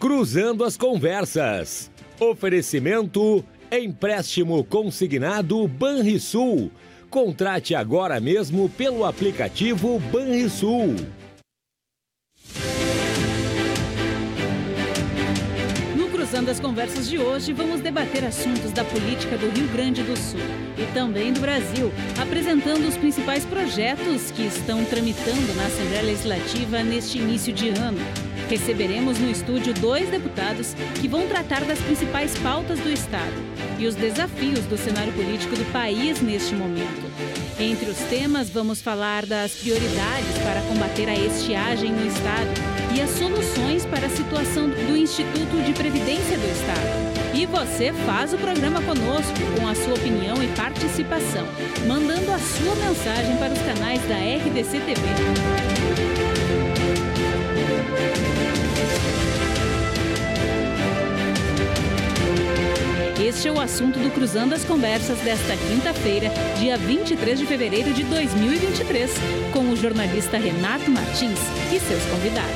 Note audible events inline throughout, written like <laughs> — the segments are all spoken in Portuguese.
Cruzando as Conversas. Oferecimento Empréstimo Consignado Banrisul. Contrate agora mesmo pelo aplicativo Banrisul. No Cruzando as Conversas de hoje, vamos debater assuntos da política do Rio Grande do Sul e também do Brasil, apresentando os principais projetos que estão tramitando na Assembleia Legislativa neste início de ano. Receberemos no estúdio dois deputados que vão tratar das principais pautas do Estado e os desafios do cenário político do país neste momento. Entre os temas, vamos falar das prioridades para combater a estiagem no Estado e as soluções para a situação do Instituto de Previdência do Estado. E você faz o programa conosco com a sua opinião e participação, mandando a sua mensagem para os canais da RDC TV. Este é o assunto do Cruzando as Conversas desta quinta-feira, dia 23 de fevereiro de 2023, com o jornalista Renato Martins e seus convidados.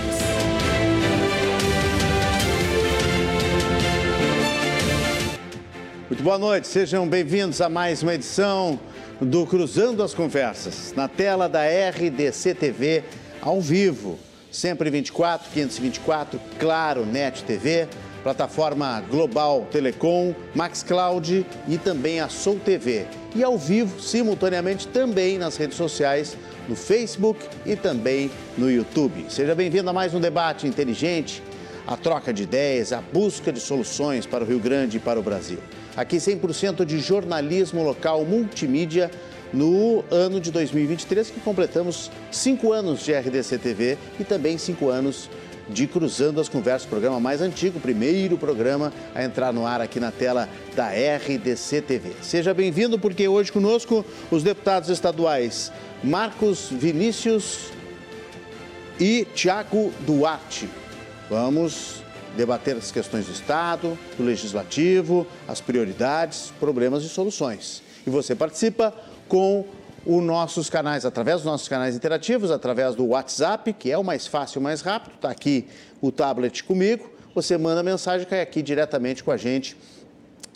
Muito boa noite, sejam bem-vindos a mais uma edição do Cruzando as Conversas, na tela da RDC TV, ao vivo, sempre 24, 524, Claro, Net TV plataforma Global Telecom, Max Cloud e também a Soul TV. E ao vivo, simultaneamente, também nas redes sociais, no Facebook e também no YouTube. Seja bem-vindo a mais um debate inteligente, a troca de ideias, a busca de soluções para o Rio Grande e para o Brasil. Aqui 100% de jornalismo local multimídia no ano de 2023, que completamos cinco anos de RDC TV e também cinco anos de de Cruzando as Conversas, programa mais antigo, primeiro programa a entrar no ar aqui na tela da RDC TV. Seja bem-vindo, porque hoje conosco os deputados estaduais Marcos Vinícius e Tiago Duarte. Vamos debater as questões do Estado, do Legislativo, as prioridades, problemas e soluções. E você participa com os nossos canais, através dos nossos canais interativos, através do WhatsApp, que é o mais fácil, o mais rápido. Está aqui o tablet comigo. Você manda mensagem, cai aqui diretamente com a gente.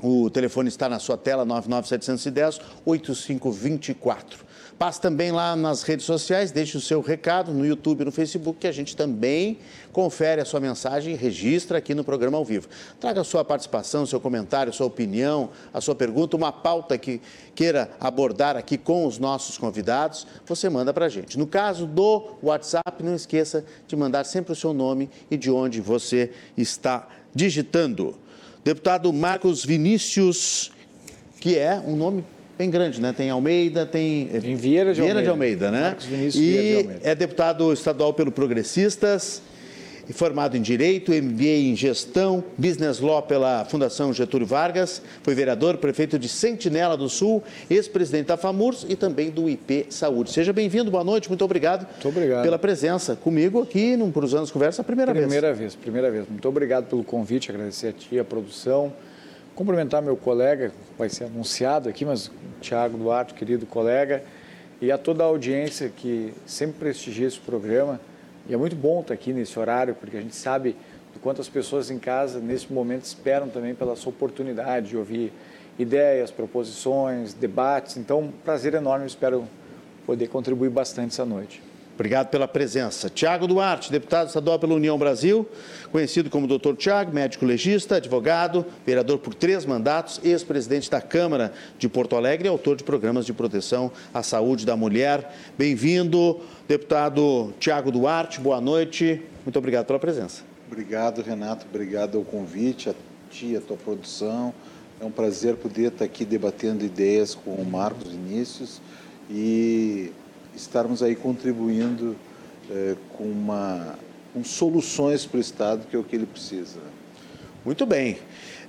O telefone está na sua tela, 99710 8524. Passe também lá nas redes sociais, deixe o seu recado no YouTube e no Facebook, que a gente também confere a sua mensagem e registra aqui no programa ao vivo. Traga a sua participação, seu comentário, sua opinião, a sua pergunta, uma pauta que queira abordar aqui com os nossos convidados, você manda para a gente. No caso do WhatsApp, não esqueça de mandar sempre o seu nome e de onde você está digitando. Deputado Marcos Vinícius, que é um nome bem grande, né? Tem Almeida, tem. Em Vieira de Vieira Almeida. de Almeida, né? Marcos Vinícius e Vieira de Almeida. é deputado estadual pelo Progressistas, formado em Direito, MBA em Gestão, Business Law pela Fundação Getúlio Vargas, foi vereador, prefeito de Sentinela do Sul, ex-presidente da FAMURS e também do IP Saúde. Seja bem-vindo, boa noite, muito obrigado, Muito obrigado. pela presença comigo aqui no Cruzando as Conversas, a primeira, Primeira vez. vez, primeira vez. Muito obrigado pelo convite, agradecer a ti, a produção. Cumprimentar meu colega, vai ser anunciado aqui, mas Tiago Duarte, querido colega, e a toda a audiência que sempre prestigia esse programa. E é muito bom estar aqui nesse horário, porque a gente sabe do quanto as pessoas em casa, nesse momento, esperam também pela sua oportunidade de ouvir ideias, proposições, debates. Então, prazer enorme, espero poder contribuir bastante essa noite. Obrigado pela presença. Tiago Duarte, deputado estadual pela União Brasil, conhecido como Dr. Tiago, médico legista, advogado, vereador por três mandatos, ex-presidente da Câmara de Porto Alegre e autor de programas de proteção à saúde da mulher. Bem-vindo, deputado Tiago Duarte, boa noite. Muito obrigado pela presença. Obrigado, Renato. Obrigado ao convite, a ti, a tua produção. É um prazer poder estar aqui debatendo ideias com o Marcos Vinícius e estarmos aí contribuindo eh, com, uma, com soluções para o Estado, que é o que ele precisa. Muito bem.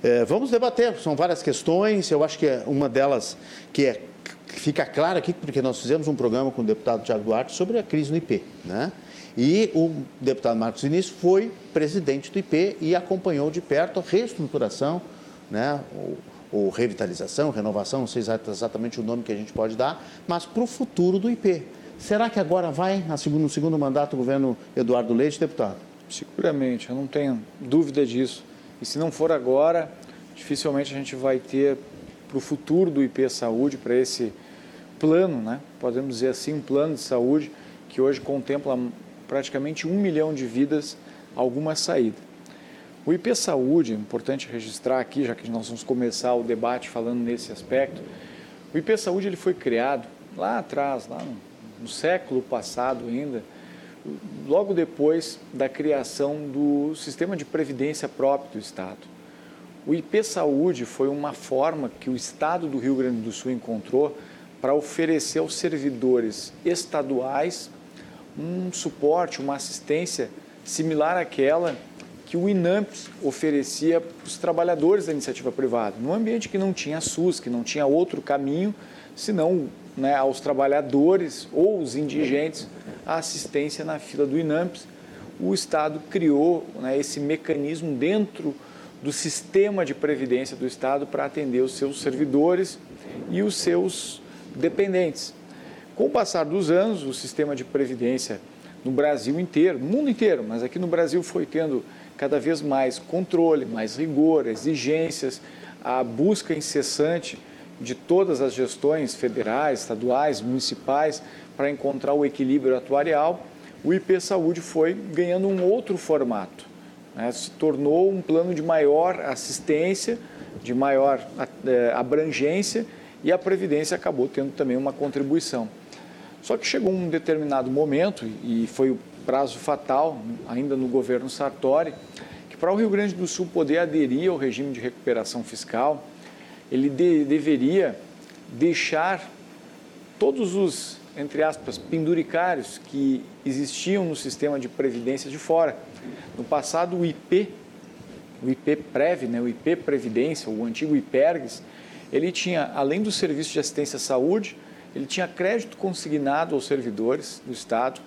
Eh, vamos debater, são várias questões. Eu acho que é uma delas que é, fica clara aqui, porque nós fizemos um programa com o deputado Tiago Duarte sobre a crise no IP. Né? E o deputado Marcos Vinícius foi presidente do IP e acompanhou de perto a reestruturação, né? ou, ou revitalização, renovação, não sei exatamente o nome que a gente pode dar, mas para o futuro do IP. Será que agora vai, no segundo mandato, o governo Eduardo Leite, deputado? Seguramente, eu não tenho dúvida disso. E se não for agora, dificilmente a gente vai ter para o futuro do IP Saúde, para esse plano, né? podemos dizer assim, um plano de saúde que hoje contempla praticamente um milhão de vidas, alguma saída. O IP Saúde, é importante registrar aqui, já que nós vamos começar o debate falando nesse aspecto, o IP Saúde ele foi criado lá atrás, lá no, no século passado ainda, logo depois da criação do sistema de previdência próprio do Estado. O IP Saúde foi uma forma que o Estado do Rio Grande do Sul encontrou para oferecer aos servidores estaduais um suporte, uma assistência similar àquela que o INAMPS oferecia para os trabalhadores da iniciativa privada, num ambiente que não tinha SUS, que não tinha outro caminho, senão né, aos trabalhadores ou os indigentes a assistência na fila do INAMPS. O Estado criou né, esse mecanismo dentro do sistema de previdência do Estado para atender os seus servidores e os seus dependentes. Com o passar dos anos, o sistema de previdência no Brasil inteiro, no mundo inteiro, mas aqui no Brasil foi tendo cada vez mais controle, mais rigor, exigências, a busca incessante de todas as gestões federais, estaduais, municipais para encontrar o equilíbrio atuarial, o IP Saúde foi ganhando um outro formato. Né? Se tornou um plano de maior assistência, de maior é, abrangência e a Previdência acabou tendo também uma contribuição. Só que chegou um determinado momento, e foi o prazo fatal, ainda no governo Sartori, que para o Rio Grande do Sul poder aderir ao regime de recuperação fiscal, ele de, deveria deixar todos os, entre aspas, penduricários que existiam no sistema de previdência de fora. No passado, o IP, o IP Prev, né, o IP Previdência, o antigo IPERGS, ele tinha, além do serviço de assistência à saúde, ele tinha crédito consignado aos servidores do Estado,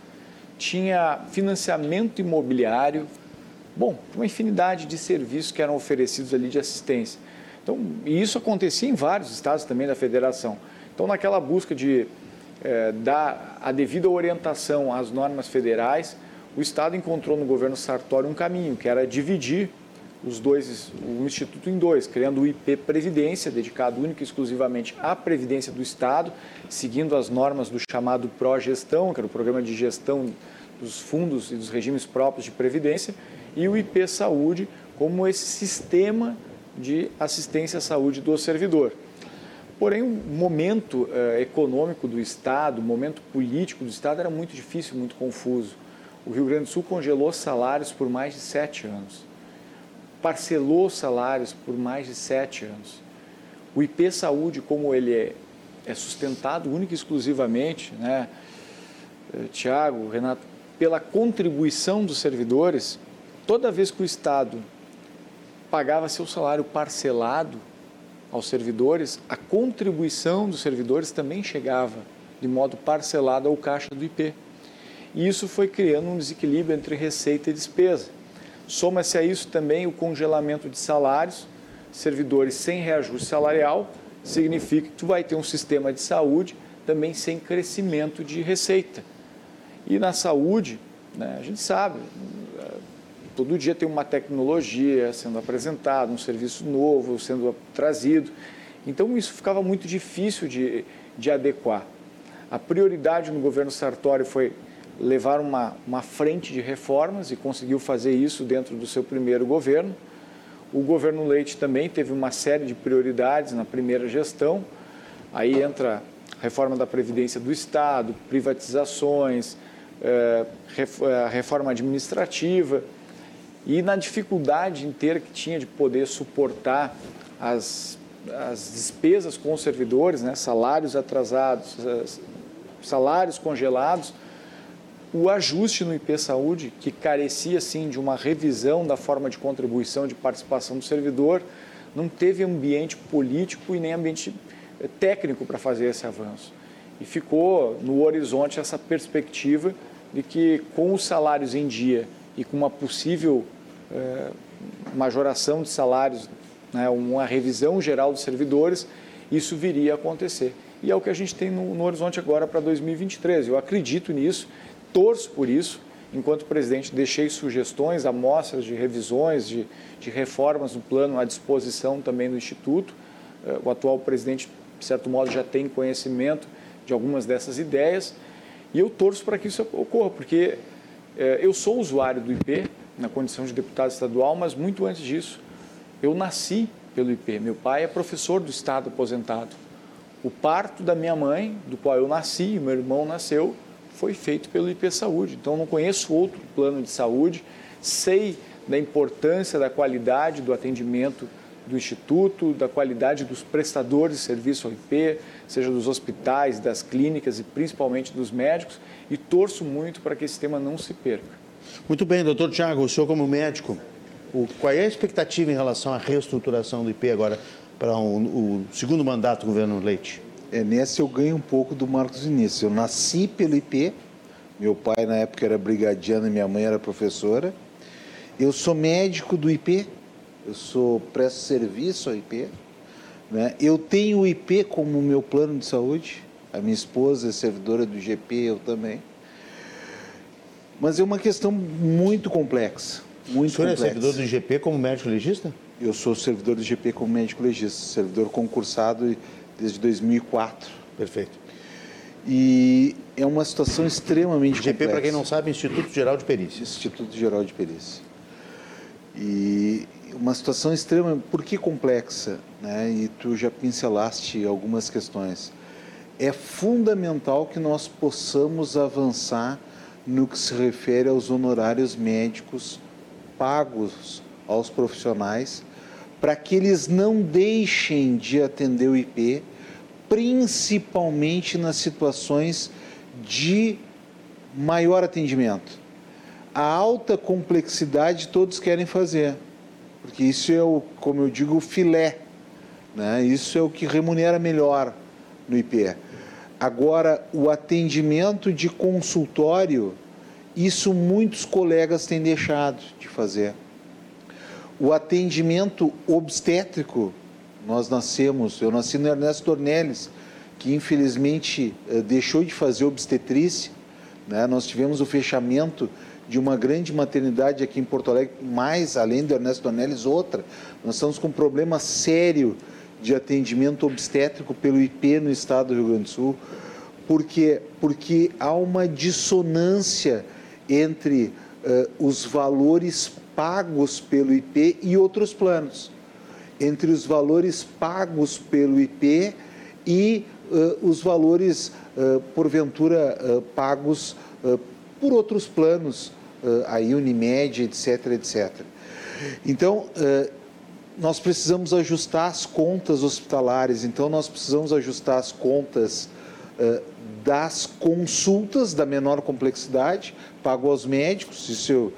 tinha financiamento imobiliário, bom, uma infinidade de serviços que eram oferecidos ali de assistência. Então, e isso acontecia em vários estados também da federação. Então, naquela busca de é, dar a devida orientação às normas federais, o Estado encontrou no governo Sartori um caminho, que era dividir os dois, o Instituto em dois, criando o IP Previdência, dedicado única e exclusivamente à Previdência do Estado, seguindo as normas do chamado Progestão, que era o Programa de Gestão dos Fundos e dos Regimes Próprios de Previdência, e o IP Saúde como esse sistema de assistência à saúde do servidor. Porém, o momento eh, econômico do Estado, o momento político do Estado era muito difícil, muito confuso. O Rio Grande do Sul congelou salários por mais de sete anos parcelou salários por mais de sete anos. O IP Saúde, como ele é, é sustentado única e exclusivamente, né, eh, Tiago, Renato, pela contribuição dos servidores, toda vez que o Estado pagava seu salário parcelado aos servidores, a contribuição dos servidores também chegava de modo parcelado ao caixa do IP. E isso foi criando um desequilíbrio entre receita e despesa. Soma-se a isso também o congelamento de salários, servidores sem reajuste salarial, significa que tu vai ter um sistema de saúde também sem crescimento de receita. E na saúde, né, a gente sabe, todo dia tem uma tecnologia sendo apresentada, um serviço novo sendo trazido. Então isso ficava muito difícil de, de adequar. A prioridade no governo Sartori foi levar uma, uma frente de reformas e conseguiu fazer isso dentro do seu primeiro governo. O governo Leite também teve uma série de prioridades na primeira gestão. Aí entra a reforma da Previdência do Estado, privatizações, eh, a reforma administrativa e na dificuldade inteira que tinha de poder suportar as, as despesas com os servidores, né, salários atrasados, salários congelados, o ajuste no IP Saúde, que carecia sim de uma revisão da forma de contribuição de participação do servidor, não teve ambiente político e nem ambiente eh, técnico para fazer esse avanço. E ficou no horizonte essa perspectiva de que com os salários em dia e com uma possível eh, majoração de salários, né, uma revisão geral dos servidores, isso viria a acontecer. E é o que a gente tem no, no horizonte agora para 2023. Eu acredito nisso torço por isso enquanto presidente, deixei sugestões, amostras de revisões, de, de reformas no plano à disposição também do Instituto. Eh, o atual presidente, de certo modo, já tem conhecimento de algumas dessas ideias e eu torço para que isso ocorra, porque eh, eu sou usuário do IP na condição de deputado estadual, mas muito antes disso, eu nasci pelo IP. Meu pai é professor do Estado aposentado. O parto da minha mãe, do qual eu nasci, meu irmão nasceu, foi feito pelo IP Saúde. Então, não conheço outro plano de saúde, sei da importância da qualidade do atendimento do Instituto, da qualidade dos prestadores de serviço ao IP, seja dos hospitais, das clínicas e principalmente dos médicos, e torço muito para que esse tema não se perca. Muito bem, doutor Tiago, o senhor como médico, o, qual é a expectativa em relação à reestruturação do IP agora para um, o segundo mandato do governo Leite? É, nessa eu ganho um pouco do Marcos Vinícius. Eu nasci pelo IP, meu pai na época era brigadiano e minha mãe era professora. Eu sou médico do IP, eu sou presto serviço ao IP. Né? Eu tenho o IP como meu plano de saúde. A minha esposa é servidora do GP, eu também. Mas é uma questão muito complexa. Muito o senhor complexa. é servidor do GP como médico legista? Eu sou servidor do GP como médico legista, servidor concursado desde 2004. Perfeito. E é uma situação extremamente GP, complexa. para quem não sabe, Instituto Geral de Perícia. Instituto Geral de Perícia. E uma situação extrema, por que complexa? Né? E tu já pincelaste algumas questões. É fundamental que nós possamos avançar no que se refere aos honorários médicos pagos aos profissionais, para que eles não deixem de atender o IP, principalmente nas situações de maior atendimento. A alta complexidade todos querem fazer, porque isso é o, como eu digo, o filé, né? Isso é o que remunera melhor no IP. Agora, o atendimento de consultório, isso muitos colegas têm deixado de fazer. O atendimento obstétrico, nós nascemos, eu nasci no Ernesto Dornelles, que infelizmente eh, deixou de fazer obstetrícia. Né? Nós tivemos o fechamento de uma grande maternidade aqui em Porto Alegre, mais além do Ernesto Dornelles, outra. Nós estamos com um problema sério de atendimento obstétrico pelo IP no estado do Rio Grande do Sul, porque, porque há uma dissonância entre uh, os valores pagos pelo IP e outros planos, entre os valores pagos pelo IP e uh, os valores, uh, porventura, pagos por outros planos, aí Unimed, etc, etc. Então, nós precisamos ajustar as contas hospitalares, então nós precisamos ajustar as contas uh, das consultas da menor complexidade, pago aos médicos, isso eu,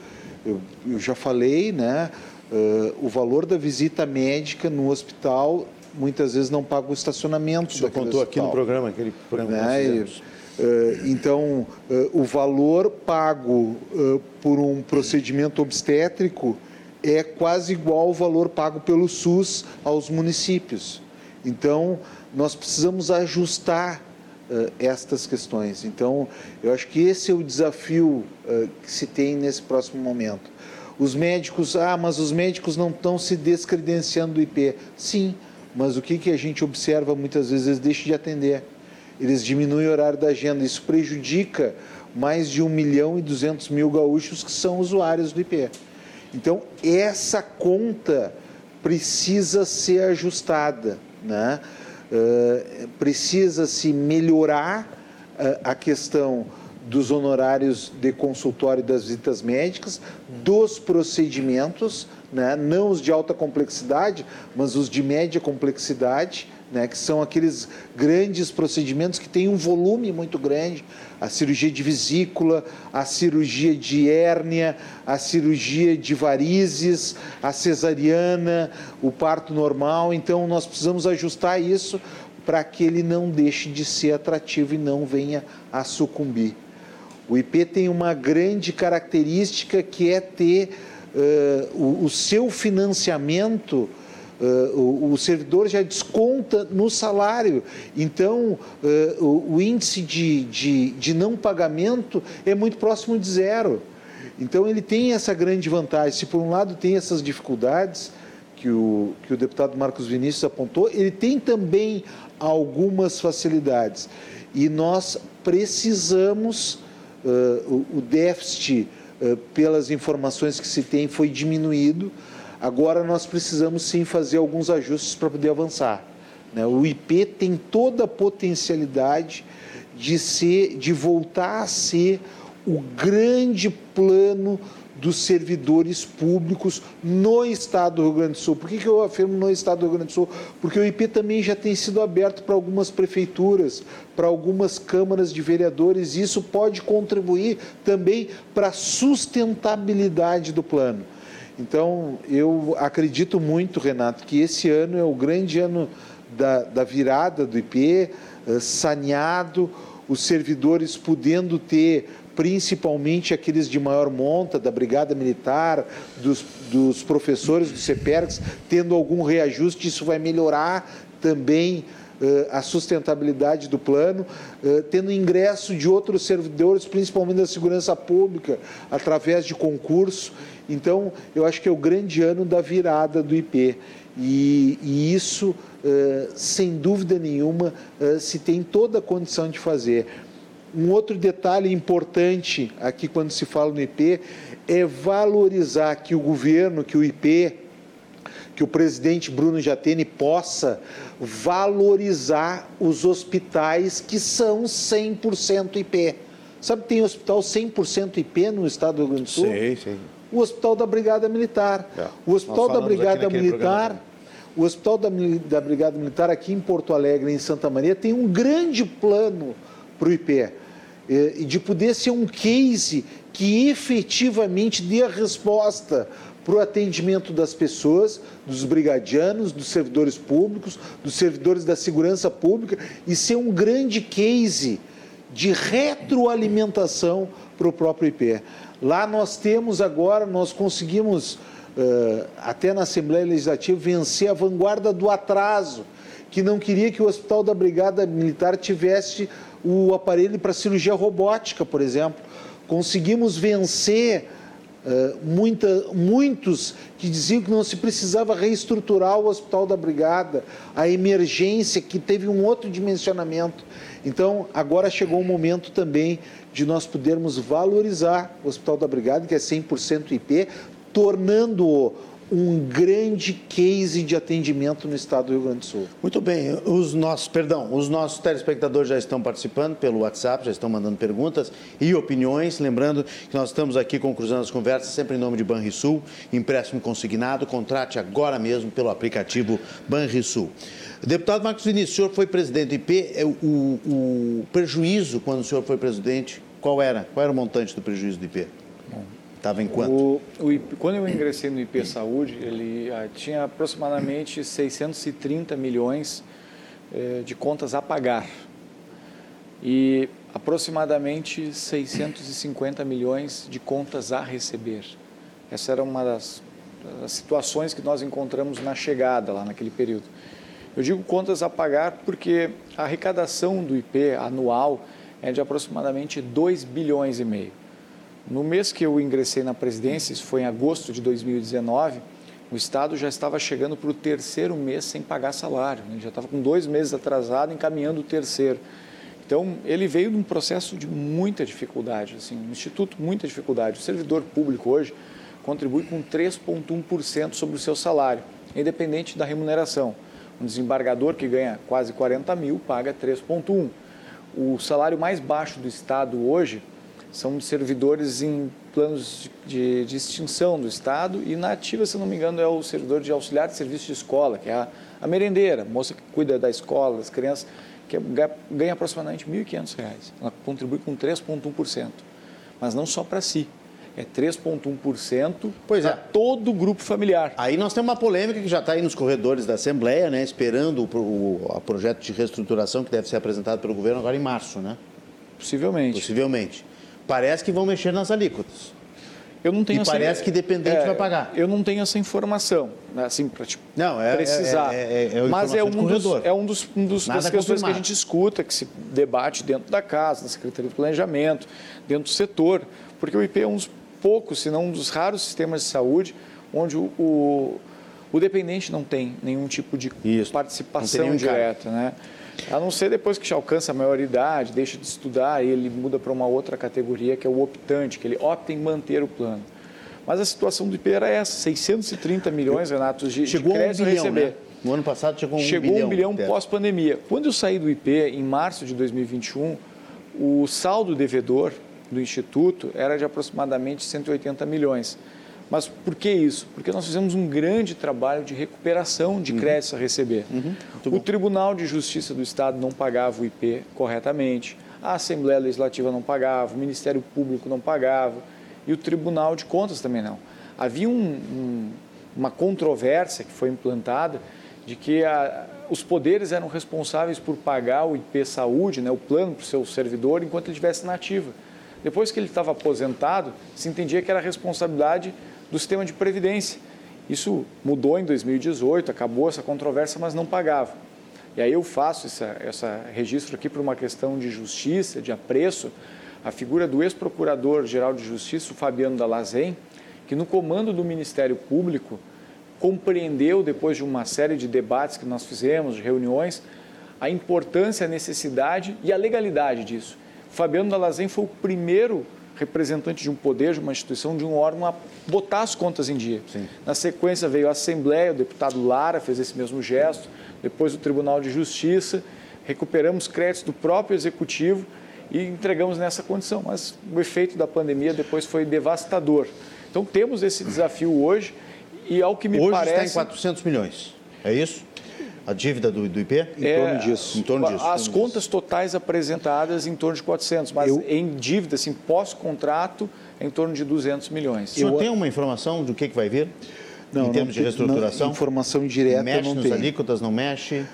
eu, eu já falei, né? Uh, o valor da visita médica no hospital muitas vezes não paga o estacionamento. O senhor contou aqui no programa, aquele programa né? e, uh, Então, o valor pago por um procedimento obstétrico é quase igual ao valor pago pelo SUS aos municípios. Então, nós precisamos ajustar uh, estas questões. Então, eu acho que esse é o desafio uh, que se tem nesse próximo momento. Os médicos, ah, mas os médicos não estão se descredenciando do IP. Sim, mas o que, que a gente observa muitas vezes? Eles deixam de atender. Eles diminuem o horário da agenda. Isso prejudica mais de 1 milhão e 200 mil gaúchos que são usuários do IP. Então, essa conta precisa ser ajustada, né? Uh, precisa se melhorar uh, a questão dos honorários de consultório das visitas médicas, dos procedimentos, né? não os de alta complexidade, mas os de média complexidade, né, que são aqueles grandes procedimentos que têm um volume muito grande, a cirurgia de vesícula, a cirurgia de hérnia, a cirurgia de varizes, a cesariana, o parto normal. Então, nós precisamos ajustar isso para que ele não deixe de ser atrativo e não venha a sucumbir. O IP tem uma grande característica que é ter uh, o, o seu financiamento Uh, o, o, servidor já desconta no salário. Então, uh, o, o, índice de, de, de, não pagamento é muito próximo de zero. Então ele tem essa grande vantagem. Se por um lado tem essas dificuldades que o, que o deputado Marcos Vinícius apontou, ele tem também algumas facilidades. E nós precisamos, uh, o, o, déficit, pelas informações que se tem, foi diminuído. Agora nós precisamos sim fazer alguns ajustes para poder avançar. Né? O IP tem toda a potencialidade de ser, de voltar a ser o grande plano dos servidores públicos no estado do Rio Grande do Sul. Por que, que eu afirmo no estado do Rio Grande do Sul? Porque o IP também já tem sido aberto para algumas prefeituras, para algumas câmaras de vereadores, e isso pode contribuir também para a sustentabilidade do plano. Então, eu acredito muito, Renato, que esse ano é o grande ano da, da virada do IP, uh, saneado, os servidores podendo ter principalmente aqueles de maior monta, da Brigada Militar, dos, dos professores do CEPERX, tendo algum reajuste, isso vai melhorar também a sustentabilidade do plano, uh, tendo ingresso de outros servidores, principalmente da segurança pública, através de concurso. Então, eu acho que é o grande ano da virada do IP. E, e isso, uh, sem dúvida nenhuma, se tem toda a condição de fazer. Um outro detalhe importante aqui quando se fala no IP é valorizar que o governo, que o IP, que o presidente Bruno Jatene possa valorizar os hospitais que são 100% IP. Sabe que tem hospital 100% IP no estado do Rio Grande do Sul? Sim, sim. O Hospital da Brigada Militar. É. O Hospital da Brigada Militar, o Hospital da, da Brigada Militar aqui em Porto Alegre, em Santa Maria, tem um grande plano para o IP e de poder ser um case que efetivamente dê a resposta para o atendimento das pessoas, dos brigadianos, dos servidores públicos, dos servidores da segurança pública e ser um grande case de retroalimentação para o próprio IP. Lá nós temos agora, nós conseguimos, uh, até na Assembleia Legislativa, vencer a vanguarda do atraso, que não queria que o Hospital da Brigada Militar tivesse o aparelho para cirurgia robótica, por exemplo. Conseguimos vencer uh, muita, muitos que diziam que não se precisava reestruturar o Hospital da Brigada, a emergência que teve um outro dimensionamento. Então, agora chegou o momento também de nós podermos valorizar o Hospital da Brigada, que é 100% IP, tornando-o um grande case de atendimento no estado do Rio Grande do Sul. Muito bem, os nossos, perdão, os nossos telespectadores já estão participando pelo WhatsApp, já estão mandando perguntas e opiniões. Lembrando que nós estamos aqui com Cruzando as Conversas, sempre em nome de Banrisul, empréstimo consignado, contrate agora mesmo pelo aplicativo Banrisul. Deputado Marcos Vinícius, o senhor foi presidente do IP, é, o, o prejuízo quando o senhor foi presidente, qual era? Qual era o montante do prejuízo do IP? Estava em quanto? O, o quando eu ingressei no IP Saúde, ele ah, tinha aproximadamente 630 milhões eh, de contas a pagar e aproximadamente 650 milhões de contas a receber. Essa era uma das, das situações que nós encontramos na chegada lá naquele período. Eu digo contas a pagar porque a arrecadação do IP anual é de aproximadamente 2 bilhões e meio. No mês que eu ingressei na presidência, isso foi em agosto de 2019, o Estado já estava chegando para o terceiro mês sem pagar salário, né? já estava com dois meses atrasado, encaminhando o terceiro. Então, ele veio de um processo de muita dificuldade, assim, um instituto muita dificuldade. O servidor público hoje contribui com 3,1% sobre o seu salário, independente da remuneração. Um desembargador que ganha quase 40 mil paga 3,1%. O salário mais baixo do Estado hoje são servidores em planos de, de, extinção do Estado e na ativa, se não me engano, é o servidor de auxiliar de serviço de escola, que é a, a merendeira, a moça que cuida da escola, das crianças, que ganha aproximadamente R$ 1.500. Ela contribui com 3,1%, mas não só para si. É 3,1% pois é. todo o grupo familiar. Aí nós temos uma polêmica que já está aí nos corredores da Assembleia, né, esperando o, o, o projeto de reestruturação que deve ser apresentado pelo governo agora em março, né? Possivelmente. Possivelmente parece que vão mexer nas alíquotas. Eu não tenho e essa, parece que dependente é, vai pagar. Eu não tenho essa informação, né, assim, para tipo, não, é, precisar. É, é, é, é Mas é um dos, é um dos, um dos das questões que a gente escuta, que se debate dentro da casa, na Secretaria do Planejamento, dentro do setor, porque o IP é um dos poucos, se não um dos raros sistemas de saúde onde o, o, o dependente não tem nenhum tipo de Isso. participação direta, né? A não ser depois que já alcança a maioridade, deixa de estudar e ele muda para uma outra categoria que é o optante, que ele opta em manter o plano. Mas a situação do IP era essa, 630 milhões, Renato, de, chegou de crédito um bilhão, a receber. Né? No ano passado chegou um chegou bilhão. Chegou um bilhão pós-pandemia. Quando eu saí do IP, em março de 2021, o saldo devedor do Instituto era de aproximadamente 180 milhões. Mas por que isso? Porque nós fizemos um grande trabalho de recuperação de uhum. créditos a receber. Uhum. O Tribunal de Justiça do Estado não pagava o IP corretamente, a Assembleia Legislativa não pagava, o Ministério Público não pagava e o Tribunal de Contas também não. Havia um, um, uma controvérsia que foi implantada de que a, os poderes eram responsáveis por pagar o IP Saúde, né, o plano para o seu servidor, enquanto ele estivesse na ativa. Depois que ele estava aposentado, se entendia que era responsabilidade do sistema de previdência. Isso mudou em 2018, acabou essa controvérsia, mas não pagava. E aí eu faço essa, essa registro aqui por uma questão de justiça, de apreço, a figura do ex-procurador-geral de justiça, o Fabiano Dalazen, que no comando do Ministério Público compreendeu, depois de uma série de debates que nós fizemos, de reuniões, a importância, a necessidade e a legalidade disso. O Fabiano Dalazen foi o primeiro representante de um poder, de uma instituição, de um órgão a botar as contas em dia. Sim. Na sequência veio a Assembleia, o deputado Lara fez esse mesmo gesto, depois o Tribunal de Justiça, recuperamos créditos do próprio Executivo e entregamos nessa condição. Mas o efeito da pandemia depois foi devastador. Então temos esse desafio hoje e ao que me hoje parece... Hoje está em 400 milhões, é isso? A dívida do, do IP? Em é, torno disso. Em torno disso. As contas disso. totais apresentadas em torno de 400, mas Eu... em dívida, assim, pós-contrato, em torno de 200 milhões. O senhor Eu... tem uma informação do que, que vai vir? Não, em termos de reestruturação? Não, informação indireta mexe não nos alíquotas, não mexe?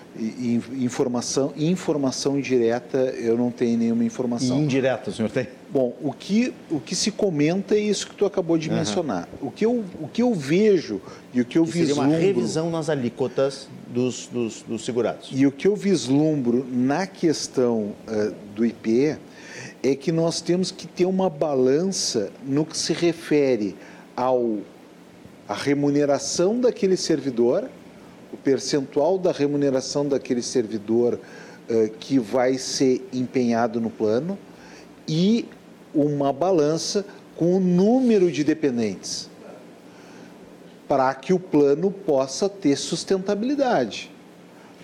Informação, informação indireta, eu não tenho nenhuma informação. E indireta, o senhor tem? Bom, o que, o que se comenta é isso que tu acabou de uhum. mencionar. O que, eu, o que eu vejo e o que eu que vislumbro... uma revisão nas alíquotas dos, dos, dos, segurados. E o que eu vislumbro na questão uh, do IP é que nós temos que ter uma balança no que se refere ao a remuneração daquele servidor, o percentual da remuneração daquele servidor uh, que vai ser empenhado no plano e uma balança com o número de dependentes para que o plano possa ter sustentabilidade.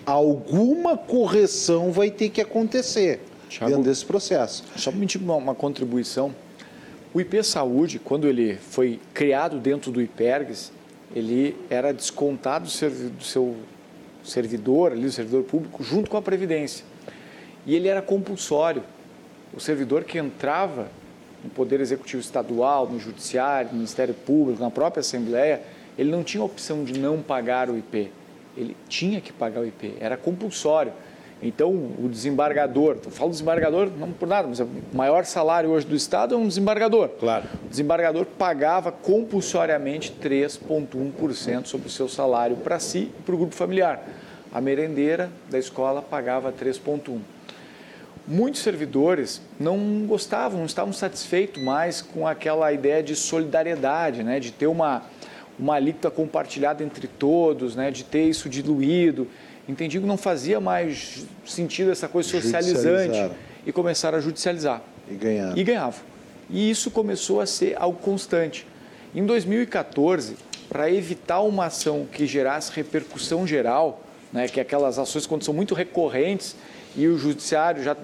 Alguma correção vai ter que acontecer Thiago, dentro desse processo. Só uma, uma contribuição o IP Saúde, quando ele foi criado dentro do IPERGS, ele era descontado do seu servidor, ali, do servidor público, junto com a Previdência. E ele era compulsório. O servidor que entrava no Poder Executivo Estadual, no Judiciário, no Ministério Público, na própria Assembleia, ele não tinha opção de não pagar o IP. Ele tinha que pagar o IP, era compulsório. Então, o desembargador, eu falo desembargador não por nada, mas o maior salário hoje do Estado é um desembargador. Claro. O desembargador pagava compulsoriamente 3,1% sobre o seu salário para si e para o grupo familiar. A merendeira da escola pagava 3,1%. Muitos servidores não gostavam, não estavam satisfeitos mais com aquela ideia de solidariedade, né? de ter uma, uma alíquota compartilhada entre todos, né? de ter isso diluído entendi que não fazia mais sentido essa coisa socializante e começaram a judicializar. E ganhavam. E ganhavam. E isso começou a ser algo constante. Em 2014, para evitar uma ação que gerasse repercussão geral, né, que aquelas ações quando são muito recorrentes e o judiciário já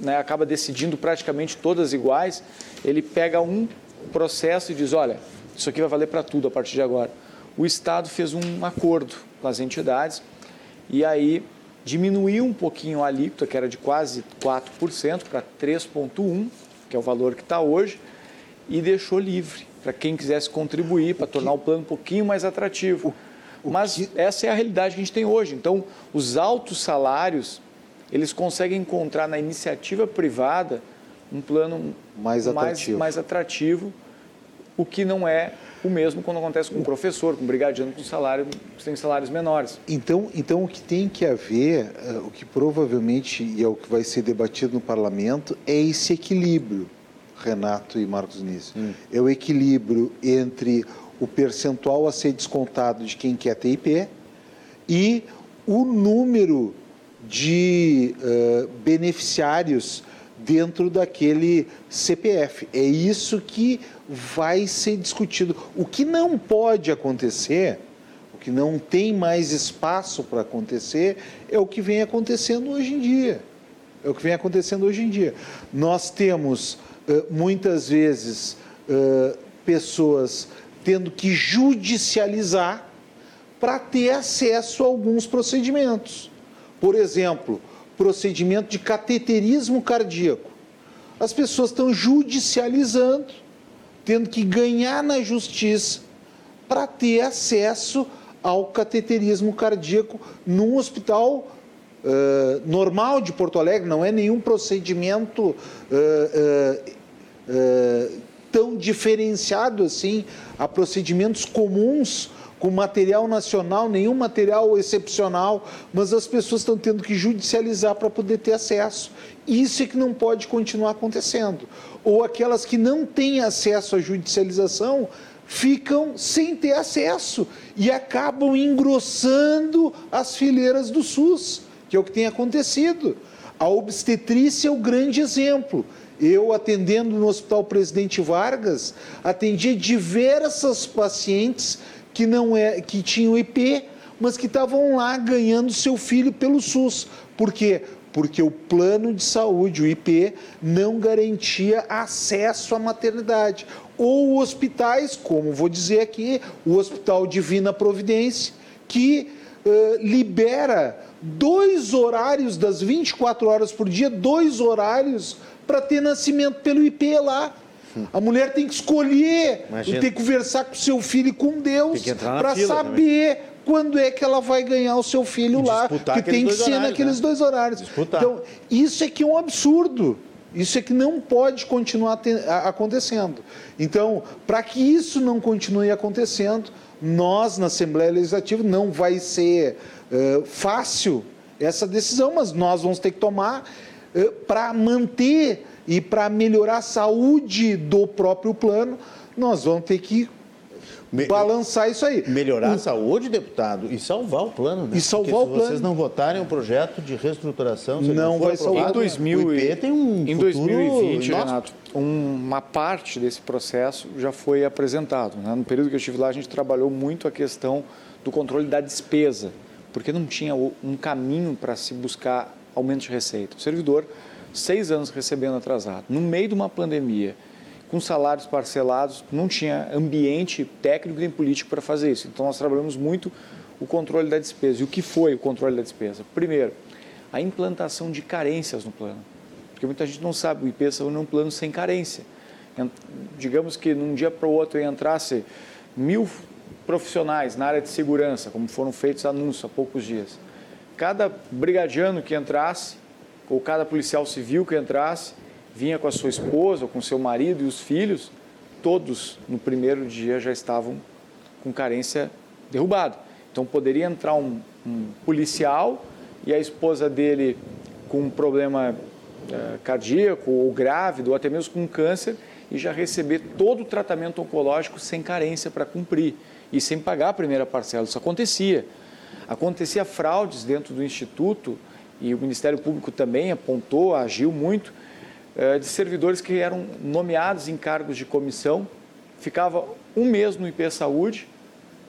né, acaba decidindo praticamente todas iguais, ele pega um processo e diz, olha, isso aqui vai valer para tudo a partir de agora. O Estado fez um acordo com as entidades e aí diminuiu um pouquinho a alíquota, que era de quase 4%, para 3,1%, que é o valor que está hoje, e deixou livre para quem quisesse contribuir, para tornar o plano um pouquinho mais atrativo. O, o Mas que... essa é a realidade que a gente tem hoje. Então, os altos salários, eles conseguem encontrar na iniciativa privada um plano mais atrativo, mais, mais atrativo o que não é o mesmo quando acontece com um professor, com um brigadiano com salário, tem salários menores. Então, então o que tem que haver, uh, o que provavelmente e é o que vai ser debatido no parlamento, é esse equilíbrio. Renato e Marcos Nício. Hum. É o equilíbrio entre o percentual a ser descontado de quem quer TIP e o número de uh, beneficiários dentro daquele CPF. É isso que vai ser discutido. O que não pode acontecer, o que não tem mais espaço para acontecer, é o que vem acontecendo hoje em dia. É o que vem acontecendo hoje em dia. Nós temos uh, muitas vezes uh, pessoas tendo que judicializar para ter acesso a alguns procedimentos. Por exemplo, procedimento de cateterismo cardíaco. As pessoas estão judicializando, tendo que ganhar na justiça para ter acesso ao cateterismo cardíaco num hospital uh, normal de Porto Alegre, não é nenhum procedimento uh, uh, tão diferenciado assim a procedimentos comuns com material nacional, nenhum material excepcional, mas as pessoas estão tendo que judicializar para poder ter acesso. Isso é que não pode continuar acontecendo. Ou aquelas que não têm acesso à judicialização ficam sem ter acesso e acabam engrossando as fileiras do SUS, que é o que tem acontecido. A obstetrícia é o grande exemplo. Eu, atendendo no Hospital Presidente Vargas, atendia diversas pacientes que não é que tinham IP, mas que estavam lá ganhando seu filho pelo SUS. Por quê? Porque o plano de saúde, o IP, não garantia acesso à maternidade. Ou hospitais, como vou dizer aqui, o Hospital Divina Providência, que uh, libera dois horários das 24 horas por dia, dois horários para ter nascimento pelo IP lá. A mulher tem que escolher, Imagina. tem que conversar com seu filho e com Deus para saber também. quando é que ela vai ganhar o seu filho e lá, que tem que ser horários, naqueles né? dois horários. Disputar. Então, isso é que é um absurdo. Isso é que não pode continuar acontecendo. Então, para que isso não continue acontecendo, nós na Assembleia Legislativa não vai ser uh, fácil essa decisão, mas nós vamos ter que tomar uh, para manter e para melhorar a saúde do próprio plano, nós vamos ter que me, balançar isso aí. Melhorar a saúde, deputado, e salvar o plano. Né? E salvar Porque o plano. Se vocês não votarem o projeto de reestruturação, não, não vai salvar. Em 2000 o IP tem um Em 2020, Nossa. Renato, uma parte desse processo já foi apresentado. Né? No período que eu estive lá, a gente trabalhou muito a questão do controle da despesa, porque não tinha um caminho para se buscar aumento de receita. O servidor seis anos recebendo atrasado, no meio de uma pandemia, com salários parcelados, não tinha ambiente técnico nem político para fazer isso. Então, nós trabalhamos muito o controle da despesa. E o que foi o controle da despesa? Primeiro, a implantação de carências no plano. Porque muita gente não sabe, o IP é um plano sem carência. Digamos que num dia para o outro entrasse mil profissionais na área de segurança, como foram feitos anúncios há poucos dias. Cada brigadiano que entrasse ou cada policial civil que entrasse vinha com a sua esposa, ou com seu marido e os filhos, todos no primeiro dia já estavam com carência derrubada. Então poderia entrar um, um policial e a esposa dele com um problema é, cardíaco ou grávido, ou até mesmo com câncer, e já receber todo o tratamento oncológico sem carência para cumprir e sem pagar a primeira parcela. Isso acontecia. Acontecia fraudes dentro do instituto e o Ministério Público também apontou, agiu muito, eh, de servidores que eram nomeados em cargos de comissão, ficava um mês no IP Saúde,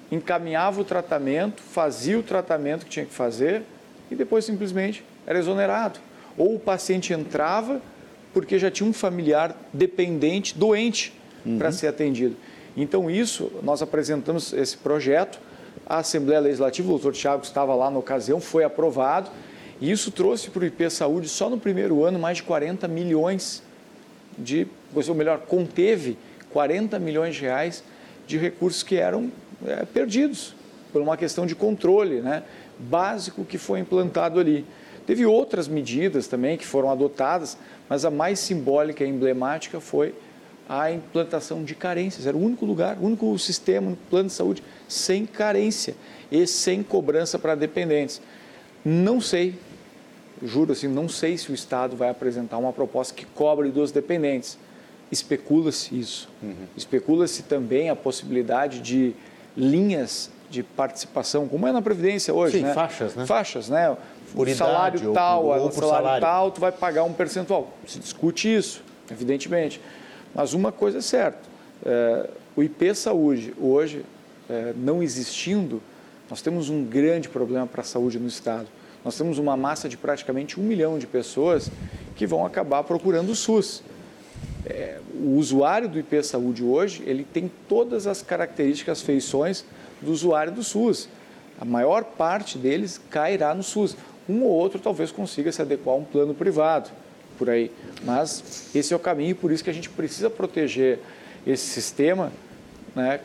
encaminhava o tratamento, fazia o tratamento que tinha que fazer e depois simplesmente era exonerado. Ou o paciente entrava porque já tinha um familiar dependente, doente, uhum. para ser atendido. Então, isso, nós apresentamos esse projeto, a Assembleia Legislativa, o doutor Tiago estava lá na ocasião, foi aprovado e isso trouxe para o IP Saúde, só no primeiro ano, mais de 40 milhões de, ou melhor, conteve 40 milhões de reais de recursos que eram é, perdidos por uma questão de controle né, básico que foi implantado ali. Teve outras medidas também que foram adotadas, mas a mais simbólica e emblemática foi a implantação de carências. Era o único lugar, o único sistema, no plano de saúde sem carência e sem cobrança para dependentes. Não sei, juro assim, não sei se o Estado vai apresentar uma proposta que cobre dos dependentes. especula-se isso. Uhum. Especula-se também a possibilidade de linhas de participação, como é na Previdência hoje, Sim, né? faixas, né? Faixas, né? Por o salário idade, tal, ou, ou por salário, salário tal, tu vai pagar um percentual. Se discute isso, evidentemente. Mas uma coisa é certa, é, o IP Saúde hoje, é, não existindo, nós temos um grande problema para a saúde no Estado. Nós temos uma massa de praticamente um milhão de pessoas que vão acabar procurando o SUS. É, o usuário do IP Saúde hoje, ele tem todas as características, feições do usuário do SUS. A maior parte deles cairá no SUS. Um ou outro talvez consiga se adequar a um plano privado, por aí. Mas esse é o caminho e por isso que a gente precisa proteger esse sistema né,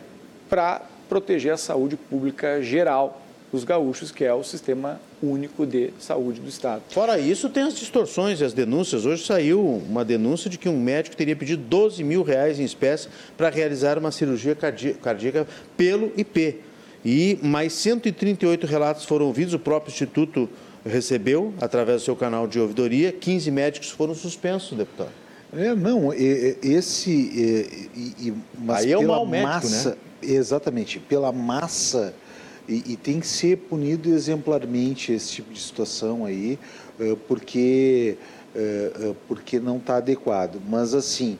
para proteger a saúde pública geral dos gaúchos, que é o sistema único de saúde do Estado. Fora isso, tem as distorções e as denúncias. Hoje saiu uma denúncia de que um médico teria pedido 12 mil reais em espécie para realizar uma cirurgia cardíaca pelo IP. E mais 138 relatos foram ouvidos, o próprio Instituto recebeu, através do seu canal de ouvidoria, 15 médicos foram suspensos, deputado. É, não, esse. É, mas Aí é o mau médico, massa, né? Exatamente, pela massa e, e, tem que ser punido exemplarmente esse tipo de situação aí, eh, porque, eh, eh, porque não está adequado. Mas assim.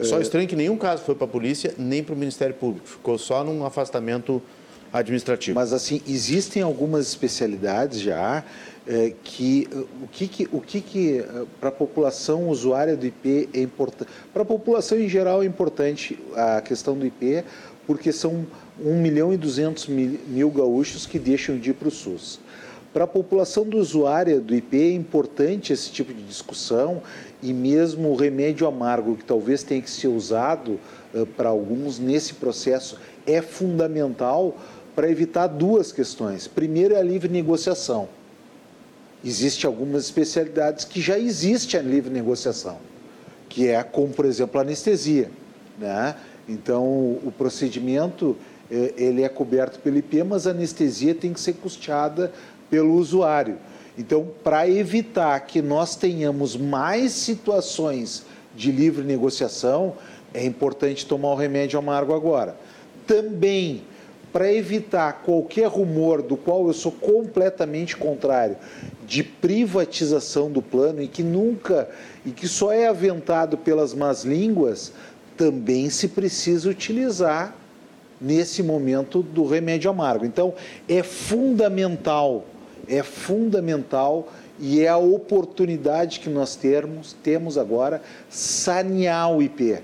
Só estranho que nenhum caso foi para a polícia nem para o Ministério Público, ficou só num afastamento administrativo. Mas assim, existem algumas especialidades já é, que o que, que o que, que para a população usuária do IP é importante, para a população em geral é importante a questão do IP, porque são 1 milhão e 200 mil, gaúchos que deixam de ir para o SUS. Para a população do usuário do IP é importante esse tipo de discussão e mesmo o remédio amargo que talvez tenha que ser usado uh, para alguns nesse processo é fundamental para evitar duas questões. Primeiro é a livre negociação. Existem algumas especialidades que já existe a livre negociação, que é como, por exemplo, a anestesia. Né? Então, o procedimento ele é coberto pelo IP, mas a anestesia tem que ser custeada pelo usuário. Então, para evitar que nós tenhamos mais situações de livre negociação, é importante tomar o remédio amargo agora. Também, para evitar qualquer rumor do qual eu sou completamente contrário, de privatização do plano e que nunca e que só é aventado pelas más línguas, também se precisa utilizar nesse momento do remédio amargo. Então, é fundamental, é fundamental e é a oportunidade que nós termos, temos agora sanear o IP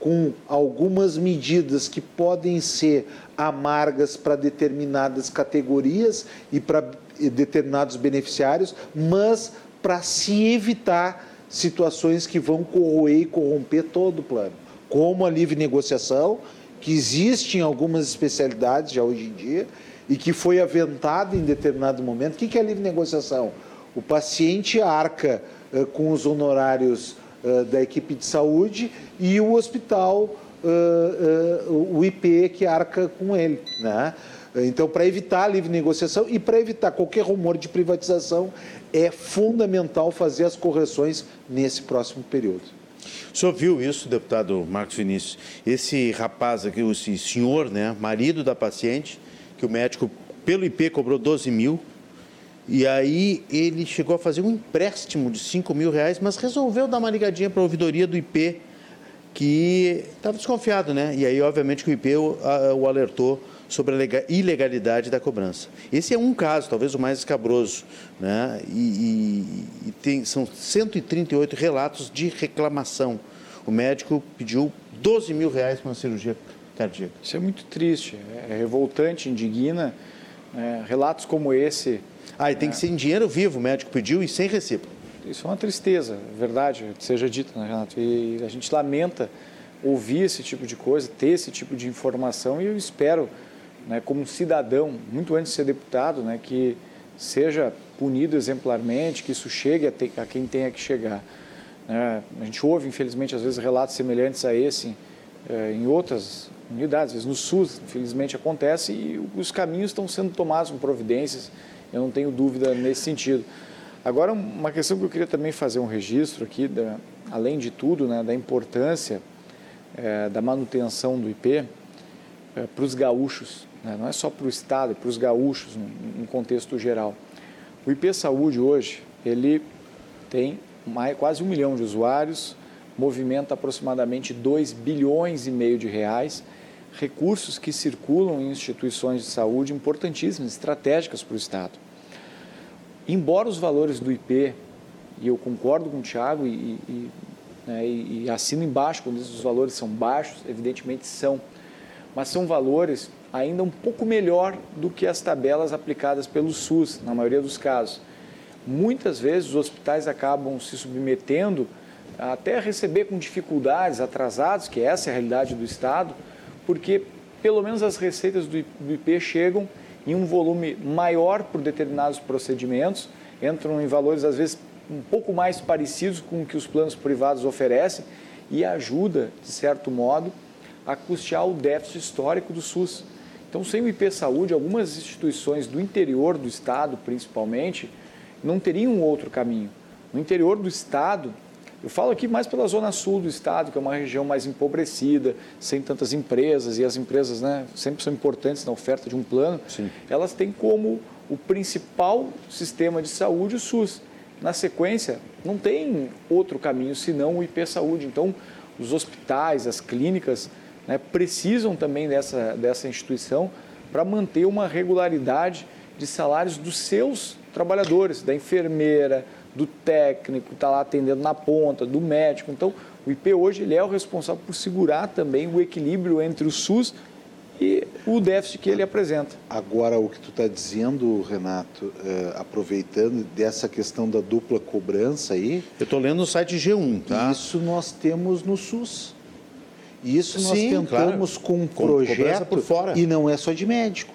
com algumas medidas que podem ser amargas para determinadas categorias e para determinados beneficiários, mas para se evitar situações que vão corroer e corromper todo o plano, como a livre negociação que existe em algumas especialidades já hoje em dia e que foi aventado em determinado momento. O que é livre negociação? O paciente arca uh, com os honorários uh, da equipe de saúde e o hospital, uh, o IP, que arca com ele. Né? Então, para evitar a livre negociação e para evitar qualquer rumor de privatização, é fundamental fazer as correções nesse próximo período. Senhor viu isso, deputado Marcos Vinícius? Esse rapaz aqui, esse senhor, né, marido da paciente, que o médico, pelo IP, cobrou 12 mil, e aí ele chegou a fazer um empréstimo de 5 mil reais, mas resolveu dar uma ligadinha para a ouvidoria do IP, que estava desconfiado, né? E aí, obviamente, que o IP o, a, o alertou sobre a ilegalidade da cobrança. Esse é um caso, talvez o mais escabroso, né? e, e, e tem, são 138 relatos de reclamação. O médico pediu 12 mil reais para uma cirurgia cardíaca. Isso é muito triste, é revoltante, indigna. É, relatos como esse. Ah, e tem é... que ser em dinheiro vivo, o médico pediu e sem recibo. Isso é uma tristeza, verdade, seja dito, né, Renato? E a gente lamenta ouvir esse tipo de coisa, ter esse tipo de informação e eu espero né, como cidadão, muito antes de ser deputado, né, que seja punido exemplarmente, que isso chegue a, ter, a quem tenha que chegar. Né? A gente ouve, infelizmente, às vezes relatos semelhantes a esse é, em outras unidades, às vezes no SUS, infelizmente acontece e os caminhos estão sendo tomados com providências, eu não tenho dúvida nesse sentido. Agora, uma questão que eu queria também fazer um registro aqui, da, além de tudo, né, da importância é, da manutenção do IP é, para os gaúchos, né? não é só para o Estado, é para os gaúchos, no, contexto geral. O IP Saúde hoje, ele tem mais, quase um milhão de usuários, movimenta aproximadamente 2 bilhões e meio de reais, recursos que circulam em instituições de saúde importantíssimas, estratégicas para o Estado. Embora os valores do IP, e eu concordo com o Tiago e, e, né, e assino embaixo quando os valores são baixos, evidentemente são, mas são valores ainda um pouco melhor do que as tabelas aplicadas pelo SUS, na maioria dos casos. Muitas vezes os hospitais acabam se submetendo até receber com dificuldades, atrasados, que essa é a realidade do Estado, porque pelo menos as receitas do IP chegam em um volume maior por determinados procedimentos, entram em valores às vezes um pouco mais parecidos com o que os planos privados oferecem e ajuda, de certo modo, a custear o déficit histórico do SUS. Então, sem o IP Saúde, algumas instituições do interior do Estado, principalmente, não teriam outro caminho. No interior do Estado, eu falo aqui mais pela zona sul do estado, que é uma região mais empobrecida, sem tantas empresas, e as empresas né, sempre são importantes na oferta de um plano. Sim. Elas têm como o principal sistema de saúde o SUS. Na sequência, não tem outro caminho senão o IP Saúde. Então, os hospitais, as clínicas, né, precisam também dessa, dessa instituição para manter uma regularidade de salários dos seus trabalhadores, da enfermeira, do técnico, está lá atendendo na ponta, do médico. Então, o IP hoje ele é o responsável por segurar também o equilíbrio entre o SUS e o déficit que ele apresenta. Agora, o que tu está dizendo, Renato, é, aproveitando dessa questão da dupla cobrança aí... Eu estou lendo no site G1, tá? Isso nós temos no SUS. Isso nós Sim, tentamos claro. com um projeto por fora. e não é só de médico.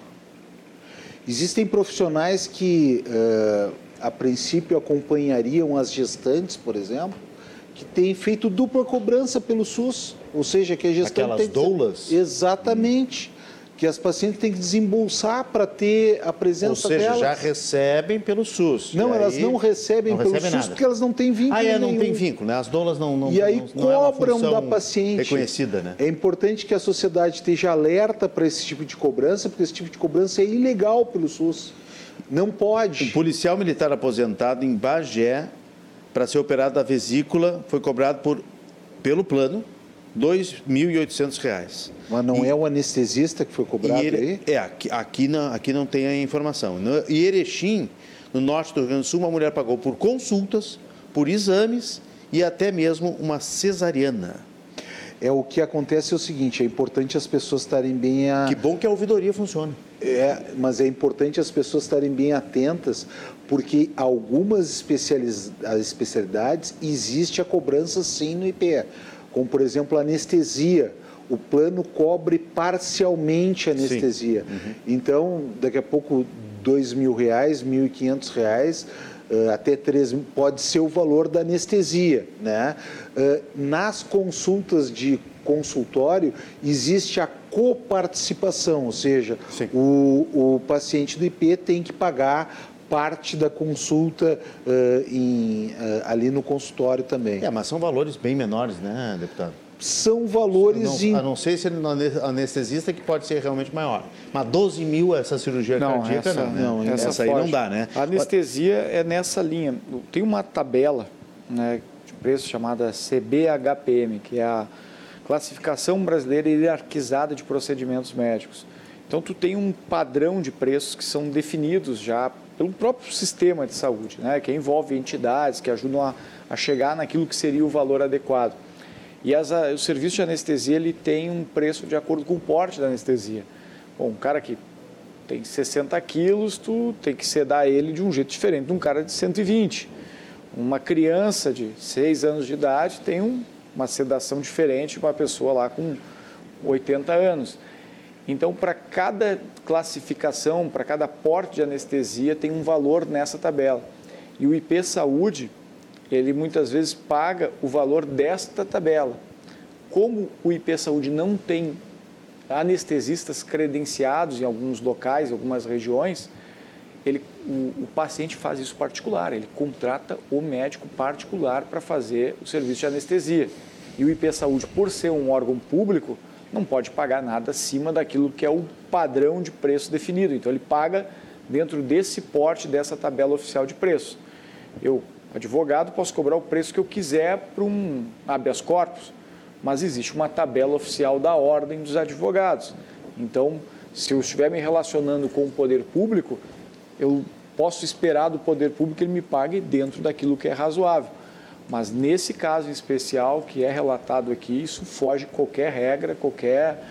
Existem profissionais que... Uh, a princípio acompanhariam as gestantes, por exemplo, que têm feito dupla cobrança pelo SUS, ou seja, que a gestante Aquelas tem doulas? Exatamente. Que as pacientes têm que desembolsar para ter a presença Ou seja, delas. já recebem pelo SUS. Não, elas não recebem não pelo recebe SUS nada. porque elas não têm vínculo. Ah, é, não tem vínculo, né? As doulas não. não e aí não, cobram não é da paciente. Reconhecida, né? É importante que a sociedade esteja alerta para esse tipo de cobrança, porque esse tipo de cobrança é ilegal pelo SUS. Não pode. Um policial militar aposentado em Bagé, para ser operado da vesícula, foi cobrado por, pelo plano R$ 2.800. Mas não e, é o anestesista que foi cobrado ele, aí? É, aqui, aqui, não, aqui não tem a informação. No, em Erechim, no norte do Rio Grande do Sul, uma mulher pagou por consultas, por exames e até mesmo uma cesariana é o que acontece é o seguinte, é importante as pessoas estarem bem a... Que bom que a ouvidoria funcione. É, mas é importante as pessoas estarem bem atentas, porque algumas especialidades existe a cobrança sim no IPE, como por exemplo a anestesia. O plano cobre parcialmente a anestesia. Uhum. Então, daqui a pouco, dois mil reais, mil e quinhentos reais, uh, até três pode ser o valor da anestesia. Né? Uh, nas consultas de consultório, existe a coparticipação, ou seja, o, o paciente do IP tem que pagar parte da consulta uh, em, uh, ali no consultório também. É, mas são valores bem menores, né, deputado? São valores... Não, A não ser se anestesista que pode ser realmente maior. Mas 12 mil essa cirurgia não, cardíaca essa, não, né? não, essa, essa aí não dá, né? A anestesia é nessa linha. Tem uma tabela né, de preço chamada CBHPM, que é a classificação brasileira hierarquizada de procedimentos médicos. Então, tu tem um padrão de preços que são definidos já pelo próprio sistema de saúde, né, que envolve entidades que ajudam a, a chegar naquilo que seria o valor adequado. E as, o serviço de anestesia ele tem um preço de acordo com o porte da anestesia. Bom, um cara que tem 60 quilos, tu tem que sedar ele de um jeito diferente de um cara de 120. Uma criança de 6 anos de idade tem um uma sedação diferente de uma pessoa lá com 80 anos. Então, para cada classificação, para cada porte de anestesia, tem um valor nessa tabela. E o IP Saúde, ele muitas vezes paga o valor desta tabela. Como o IP Saúde não tem anestesistas credenciados em alguns locais, algumas regiões, ele, o, o, paciente faz isso particular, ele contrata o médico particular para fazer o serviço de anestesia. E o IP Saúde, por ser um órgão público, não pode pagar nada acima daquilo que é o padrão de preço definido. Então, ele paga dentro desse porte, dessa tabela oficial de preços. Eu, advogado, posso cobrar o preço que eu quiser para um habeas corpus, mas existe uma tabela oficial da ordem dos advogados. Então, se eu estiver me relacionando com o poder público, eu posso esperar do poder público que ele me pague dentro daquilo que é razoável. Mas nesse caso em especial, que é relatado aqui, isso foge qualquer regra, qualquer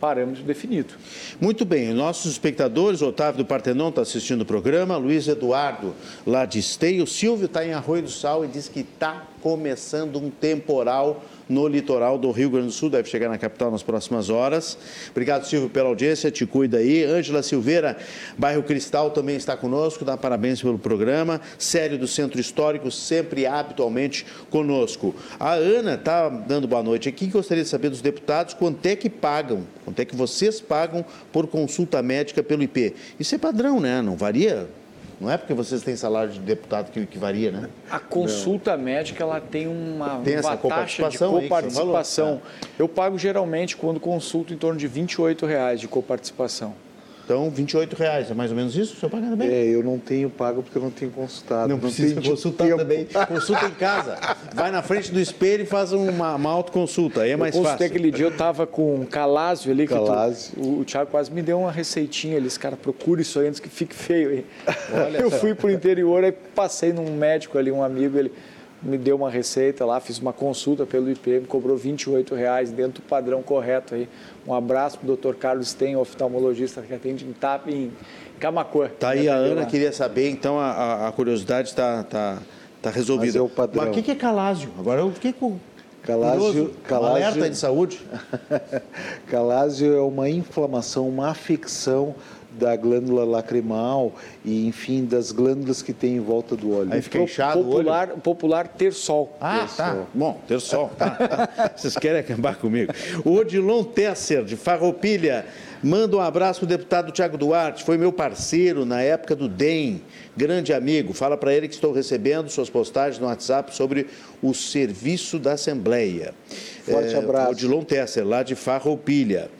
parâmetro definido. Muito bem, nossos espectadores, Otávio do Partenon está assistindo o programa, Luiz Eduardo lá de Esteio, Silvio está em Arroio do Sal e diz que está começando um temporal no litoral do Rio Grande do Sul, deve chegar na capital nas próximas horas. Obrigado, Silvio, pela audiência, te cuida aí. Ângela Silveira, bairro Cristal, também está conosco, dá parabéns pelo programa. Sério do Centro Histórico, sempre habitualmente conosco. A Ana está dando boa noite aqui, gostaria de saber dos deputados quanto é que pagam, quanto é que vocês pagam por consulta médica pelo IP. Isso é padrão, né? Não varia não é porque vocês têm salário de deputado que, que varia, né? A consulta Não. médica ela tem uma, tem uma taxa de coparticipação. Eu pago geralmente quando consulto em torno de R$ reais de coparticipação. Então, 28 reais, é mais ou menos isso? O senhor paga também? É, eu não tenho pago porque eu não tenho consultado. Não, não precisa consultar tempo. também. Consulta em casa. Vai na frente do espelho e faz uma, uma autoconsulta. Aí é mais eu fácil. aquele dia, eu estava com calásio ali. Calásio. Tu, o, o Thiago quase me deu uma receitinha ali. Esse cara, procura isso aí antes que fique feio. Aí. <laughs> Olha. Eu fui para o interior, e passei num médico ali, um amigo, ele me deu uma receita lá, fiz uma consulta pelo IP, me cobrou 28 reais dentro do padrão correto aí. Um abraço para o Dr. Carlos Sten, oftalmologista que atende em TAP em Camacuã. Tá aí a Ana, lá. queria saber, então a, a curiosidade está tá, tá resolvida. Mas, é o. Mas o que é calásio? Agora eu fiquei com... Calásio, calásio, alerta de saúde? <laughs> calásio é uma inflamação, uma afecção da glândula lacrimal e, enfim, das glândulas que tem em volta do olho. Aí fica inchado popular, o olho? Popular ter sol. Ah, ter tá. Sol. Bom, ter sol. Tá. <laughs> Vocês querem acabar comigo? O Odilon Tesser, de Farroupilha, manda um abraço para o deputado Tiago Duarte, foi meu parceiro na época do DEM, grande amigo. Fala para ele que estou recebendo suas postagens no WhatsApp sobre o serviço da Assembleia. Forte é, abraço. Odilon Tesser, lá de Farroupilha.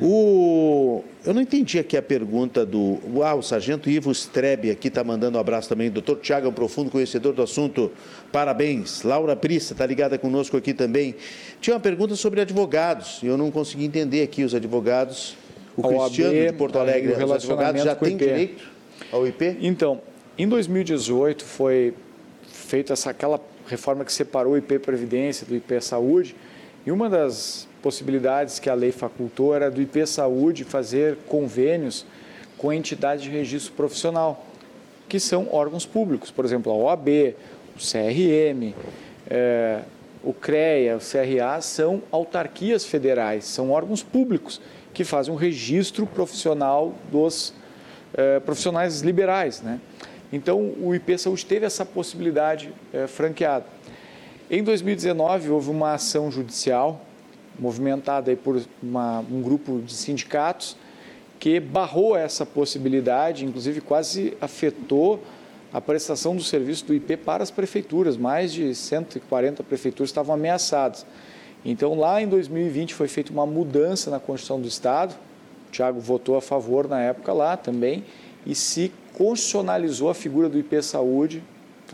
O... Eu não entendi aqui a pergunta do. Ah, o Sargento Ivo Strebe aqui está mandando um abraço também. Doutor Tiago é um profundo conhecedor do assunto. Parabéns. Laura Prissa está ligada conosco aqui também. Tinha uma pergunta sobre advogados. Eu não consegui entender aqui os advogados. O Cristiano de Porto Alegre, os advogados já têm direito ao IP? Então, em 2018 foi feita essa, aquela reforma que separou o IP Previdência do IP Saúde. E uma das possibilidades que a lei facultou era do IP Saúde fazer convênios com entidades de registro profissional, que são órgãos públicos, por exemplo, a OAB, o CRM, é, o CREA, o CRA, são autarquias federais, são órgãos públicos que fazem um registro profissional dos é, profissionais liberais. Né? Então, o IP Saúde teve essa possibilidade é, franqueada. Em 2019, houve uma ação judicial movimentada aí por uma, um grupo de sindicatos que barrou essa possibilidade, inclusive quase afetou a prestação do serviço do IP para as prefeituras. Mais de 140 prefeituras estavam ameaçadas. Então, lá em 2020 foi feita uma mudança na Constituição do Estado. O Tiago votou a favor na época lá também e se constitucionalizou a figura do IP Saúde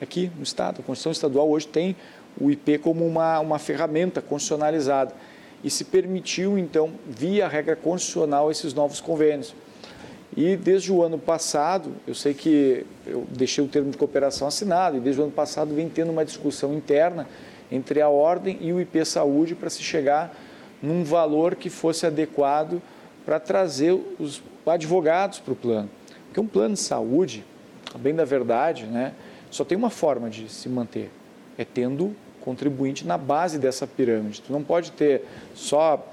aqui no Estado. A Constituição Estadual hoje tem o IP como uma, uma ferramenta constitucionalizada e se permitiu, então, via regra constitucional, esses novos convênios. E desde o ano passado, eu sei que eu deixei o termo de cooperação assinado, e desde o ano passado vem tendo uma discussão interna entre a Ordem e o IP Saúde para se chegar num valor que fosse adequado para trazer os advogados para o plano. Porque um plano de saúde, bem da verdade, né, só tem uma forma de se manter, é tendo contribuinte na base dessa pirâmide. Tu não pode ter só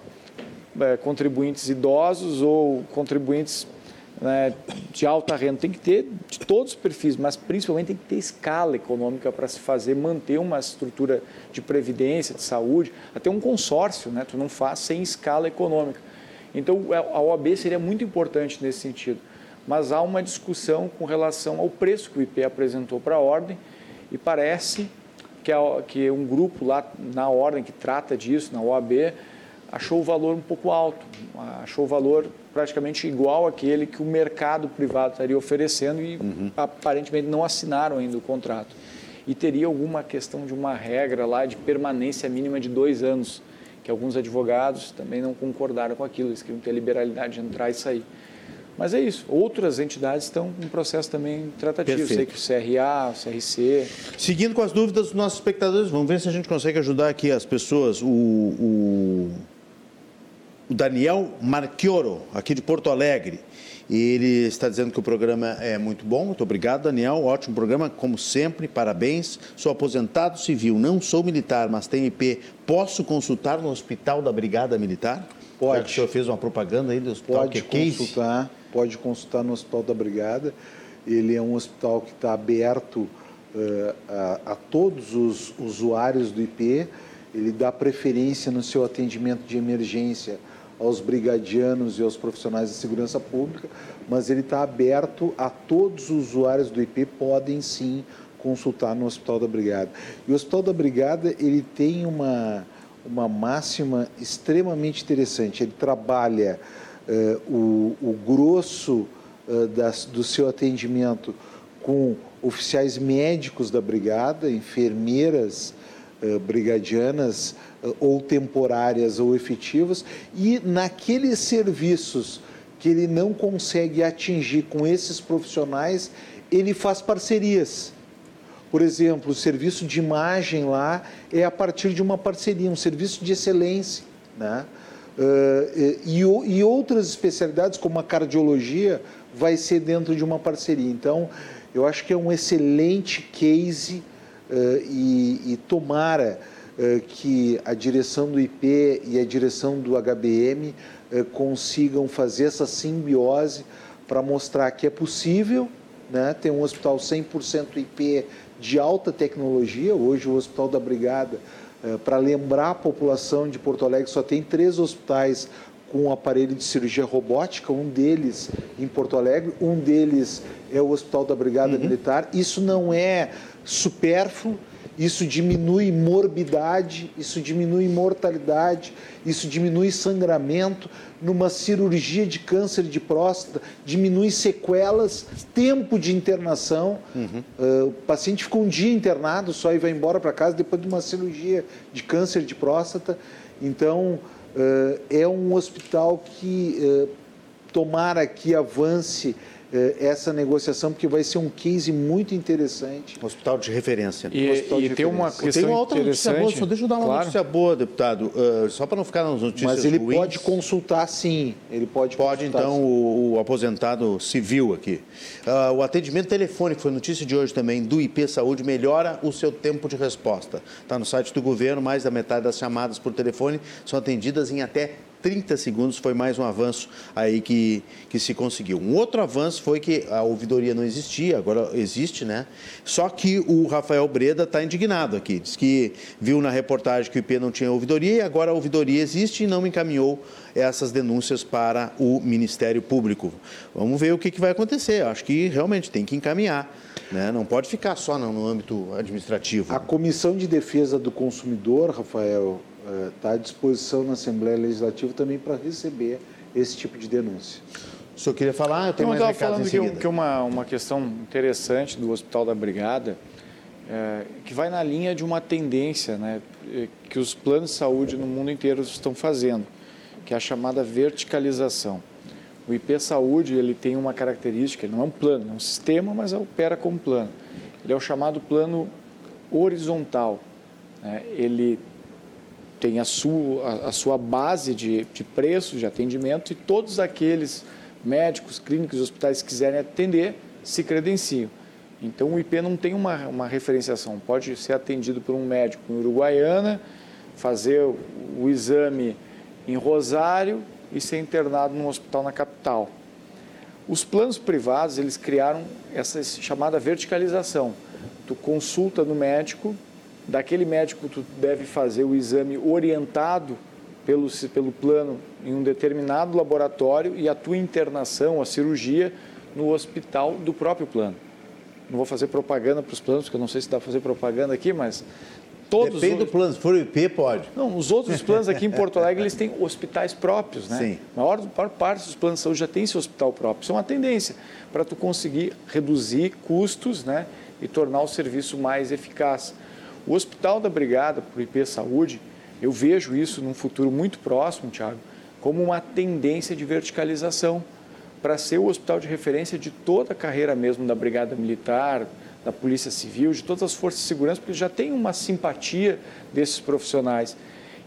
é, contribuintes idosos ou contribuintes né, de alta renda. Tem que ter de todos os perfis, mas principalmente tem que ter escala econômica para se fazer, manter uma estrutura de previdência, de saúde, até um consórcio, né? Tu não faz sem escala econômica. Então, a OAB seria muito importante nesse sentido. Mas há uma discussão com relação ao preço que o IP apresentou para a ordem e parece que, é, que um grupo lá na ordem que trata disso, na OAB, achou o valor um pouco alto, achou o valor praticamente igual àquele que o mercado privado estaria oferecendo e uhum. aparentemente não assinaram ainda o contrato. E teria alguma questão de uma regra lá de permanência mínima de dois anos, que alguns advogados também não concordaram com aquilo, eles queriam ter a liberalidade de entrar e sair. Mas é isso. Outras entidades estão em processo também tratativo. Perfeito. Sei que o CRA, o CRC. Seguindo com as dúvidas dos nossos espectadores, vamos ver se a gente consegue ajudar aqui as pessoas. O, o, o Daniel Marchioro, aqui de Porto Alegre. Ele está dizendo que o programa é muito bom. Muito obrigado, Daniel. Ótimo programa, como sempre. Parabéns. Sou aposentado civil, não sou militar, mas tenho IP. Posso consultar no Hospital da Brigada Militar? Pode. o senhor fez uma propaganda aí do hospital Pode que é consultar. Case? Pode consultar no Hospital da Brigada. Ele é um hospital que está aberto uh, a, a, todos os usuários do IP. Ele dá preferência no seu atendimento de emergência aos brigadianos e aos profissionais de segurança pública, mas ele está aberto a todos os usuários do IP, podem sim consultar no Hospital da Brigada. E o Hospital da Brigada ele tem uma, uma máxima extremamente interessante. Ele trabalha o, o, grosso das, do seu atendimento com oficiais médicos da brigada, enfermeiras uh, brigadianas ou temporárias ou efetivas, e naqueles serviços que ele não consegue atingir com esses profissionais, ele faz parcerias. Por exemplo, o serviço de imagem lá é a partir de uma parceria, um serviço de excelência. Né? Uh, e, outras especialidades, como a cardiologia, vai ser dentro de uma parceria. Então, eu acho que é um excelente case uh, e, e, tomara uh, que a direção do IP e a direção do HBM consigam fazer essa simbiose para mostrar que é possível né, ter um hospital 100% IP de alta tecnologia. Hoje, o Hospital da Brigada para lembrar a população de Porto Alegre, só tem três hospitais com aparelho de cirurgia robótica, um deles em Porto Alegre, um deles é o Hospital da Brigada uhum. Militar. Isso não é supérfluo, isso diminui morbidade, isso diminui mortalidade, isso diminui sangramento. Numa cirurgia de câncer de próstata, diminui sequelas, tempo de internação. Uhum. Uh, o paciente fica um dia internado só e vai embora para casa depois de uma cirurgia de câncer de próstata. Então, uh, é um hospital que uh, tomara que avance essa negociação, porque vai ser um case muito interessante. Hospital de referência. Né? E, Hospital e de tem uma questão tem uma outra notícia boa, só deixa eu dar uma claro. notícia boa, deputado, uh, só para não ficar nas notícias Mas ele ruins. pode consultar sim, ele pode Pode então o, o, aposentado civil aqui. Uh, o atendimento telefônico, foi notícia de hoje também, do IP Saúde, melhora o seu tempo de resposta. Está no site do governo, mais da metade das chamadas por telefone são atendidas em até 30 segundos foi mais um avanço aí que, que se conseguiu. Um outro avanço foi que a ouvidoria não existia, agora existe, né? Só que o Rafael Breda está indignado aqui. Diz que viu na reportagem que o IP não tinha ouvidoria e agora a ouvidoria existe e não encaminhou essas denúncias para o Ministério Público. Vamos ver o que, que vai acontecer. Acho que realmente tem que encaminhar. Né? Não pode ficar só no âmbito administrativo. A Comissão de Defesa do Consumidor, Rafael, está à disposição na Assembleia Legislativa também para receber esse tipo de denúncia. O senhor queria falar? Eu tenho Não, mais recados em seguida. Que, que uma, uma questão interessante do Hospital da Brigada, é, que vai na linha de uma tendência né, que os planos de saúde no mundo inteiro estão fazendo, que é a chamada verticalização. O IP Saúde ele tem uma característica, ele não é um plano, é um sistema, mas opera como plano. Ele é o chamado plano horizontal. Né? Ele tem a sua, a, sua base de, de preços de atendimento e todos aqueles médicos, clínicos, hospitais que quiserem atender se credenciam. Então o IP não tem uma, uma referenciação, pode ser atendido por um médico em Uruguaiana, fazer o, o exame em Rosário e ser internado num hospital na capital. Os planos privados, eles criaram essa chamada verticalização. Tu consulta no médico, daquele médico tu deve fazer o exame orientado pelo, pelo plano em um determinado laboratório e a tua internação, a cirurgia, no hospital do próprio plano. não vou fazer propaganda para os planos, porque eu não sei se dá para fazer propaganda aqui, mas todos Depende do plano, se for o IP, pode. Não, os outros planos aqui em Porto Alegre, eles têm hospitais próprios, né? Sim. A maior, maior parte dos planos de saúde já tem seu hospital próprio. Isso é uma tendência para tu conseguir reduzir custos, né? E tornar o serviço mais eficaz. O Hospital da Brigada, por IP Saúde, eu vejo isso num futuro muito próximo, Tiago, como uma tendência de verticalização para ser o hospital de referência de toda a carreira mesmo da Brigada Militar, da Polícia Civil, de todas as forças de segurança, porque já tem uma simpatia desses profissionais.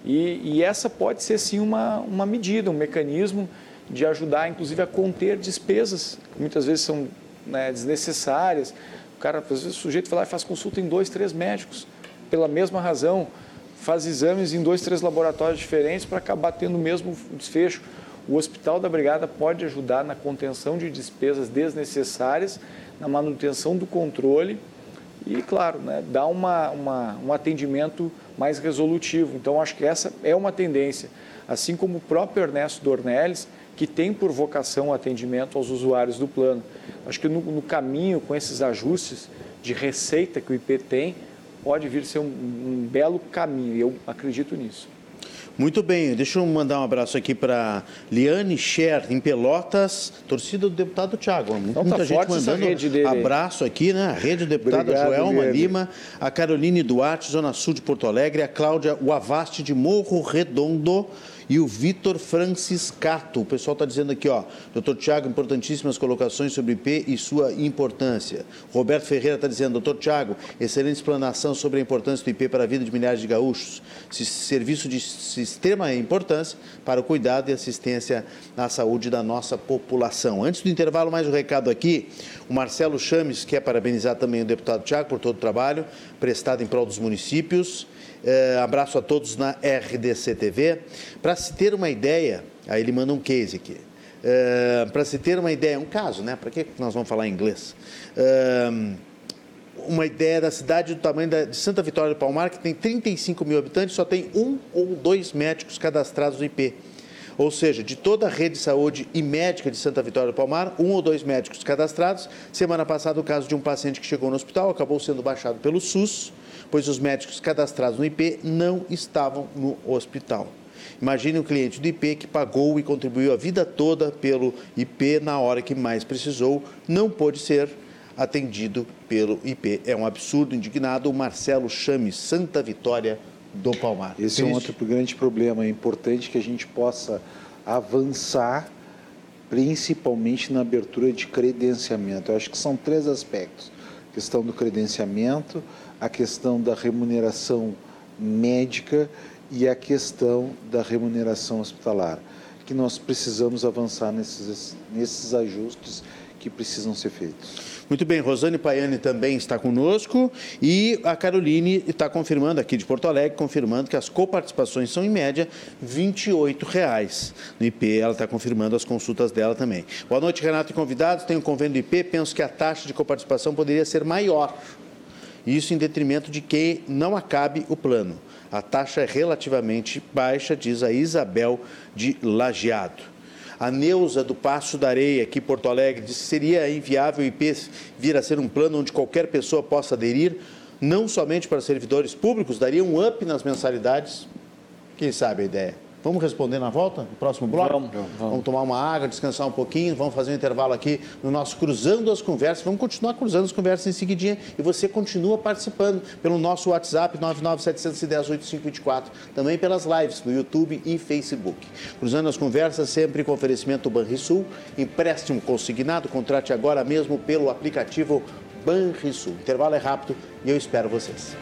E, e, essa pode ser sim uma, uma medida, um mecanismo de ajudar, inclusive, a conter despesas, que muitas vezes são né, desnecessárias. O cara, às vezes, o sujeito vai lá e faz consulta em dois, três médicos, pela mesma razão, faz exames em dois, três laboratórios diferentes para acabar tendo o mesmo desfecho. O Hospital da Brigada pode ajudar na contenção de despesas desnecessárias na manutenção do controle e, claro, né, dar uma, uma, um atendimento mais resolutivo. Então, acho que essa é uma tendência. Assim como o próprio Ernesto Dornelles, que tem por vocação o atendimento aos usuários do plano. Acho que no, no caminho, com esses ajustes de receita que o IP tem, pode vir ser um, um belo caminho, e eu acredito nisso. Muito bem, deixa eu mandar um abraço aqui para Liane Scher, em Pelotas, torcida do deputado Tiago. Então, Muita tá gente mandando abraço aqui, né? A rede do deputado Obrigado, Joelma Liane. Lima, a Caroline Duarte, Zona Sul de Porto Alegre, a Cláudia Uavaste de Morro Redondo, e o Vitor Franciscato. O pessoal está dizendo aqui, ó, doutor Tiago, importantíssimas colocações sobre IP e sua importância. Roberto Ferreira está dizendo, doutor Tiago, excelente explanação sobre a importância do IP para a vida de milhares de gaúchos. Serviço de extrema importância para o cuidado e assistência à saúde da nossa população. Antes do intervalo, mais um recado aqui. O Marcelo Chames quer parabenizar também o deputado Tiago por todo o trabalho prestado em prol dos municípios. É, abraço a todos na RDC TV. Para se ter uma ideia, aí ele manda um case aqui. É, Para se ter uma ideia, um caso, né? Para que nós vamos falar em inglês? É, uma ideia da cidade do tamanho de Santa Vitória do Palmar, que tem 35 mil habitantes, só tem um ou dois médicos cadastrados no IP. Ou seja, de toda a rede de saúde e médica de Santa Vitória do Palmar, um ou dois médicos cadastrados. Semana passada, o caso de um paciente que chegou no hospital acabou sendo baixado pelo SUS pois os médicos cadastrados no IP não estavam no hospital. Imagine um cliente do IP que pagou e contribuiu a vida toda pelo IP na hora que mais precisou, não pôde ser atendido pelo IP. É um absurdo, indignado o Marcelo Chame, Santa Vitória do Palmar. Esse Triste. é um outro grande problema. É importante que a gente possa avançar, principalmente na abertura de credenciamento. Eu acho que são três aspectos: questão do credenciamento, a questão da remuneração médica e a questão da remuneração hospitalar, que nós precisamos avançar nesses, nesses ajustes que precisam ser feitos. Muito bem, Rosane Paiani também está conosco e a Caroline está confirmando aqui de Porto Alegre, confirmando que as coparticipações são em média 28 reais. no IP. Ela está confirmando as consultas dela também. Boa noite, Renato e convidados. Tenho convênio do IP, penso que a taxa de coparticipação poderia ser maior isso em detrimento de quem não acabe o plano. A taxa é relativamente baixa, diz a Isabel de Lajeado. A Neuza do Passo da Areia, aqui em Porto Alegre, disse que seria inviável o IP vir a ser um plano onde qualquer pessoa possa aderir, não somente para servidores públicos, daria um up nas mensalidades. Quem sabe a ideia? Vamos responder na volta, no próximo bloco? Vamos, vamos. vamos tomar uma água, descansar um pouquinho, vamos fazer um intervalo aqui no nosso Cruzando as Conversas. Vamos continuar cruzando as conversas em seguidinha e você continua participando pelo nosso WhatsApp 997108524, também pelas lives no YouTube e Facebook. Cruzando as Conversas sempre com oferecimento Banrisul, empréstimo consignado, contrate agora mesmo pelo aplicativo Banrisul. O intervalo é rápido e eu espero vocês.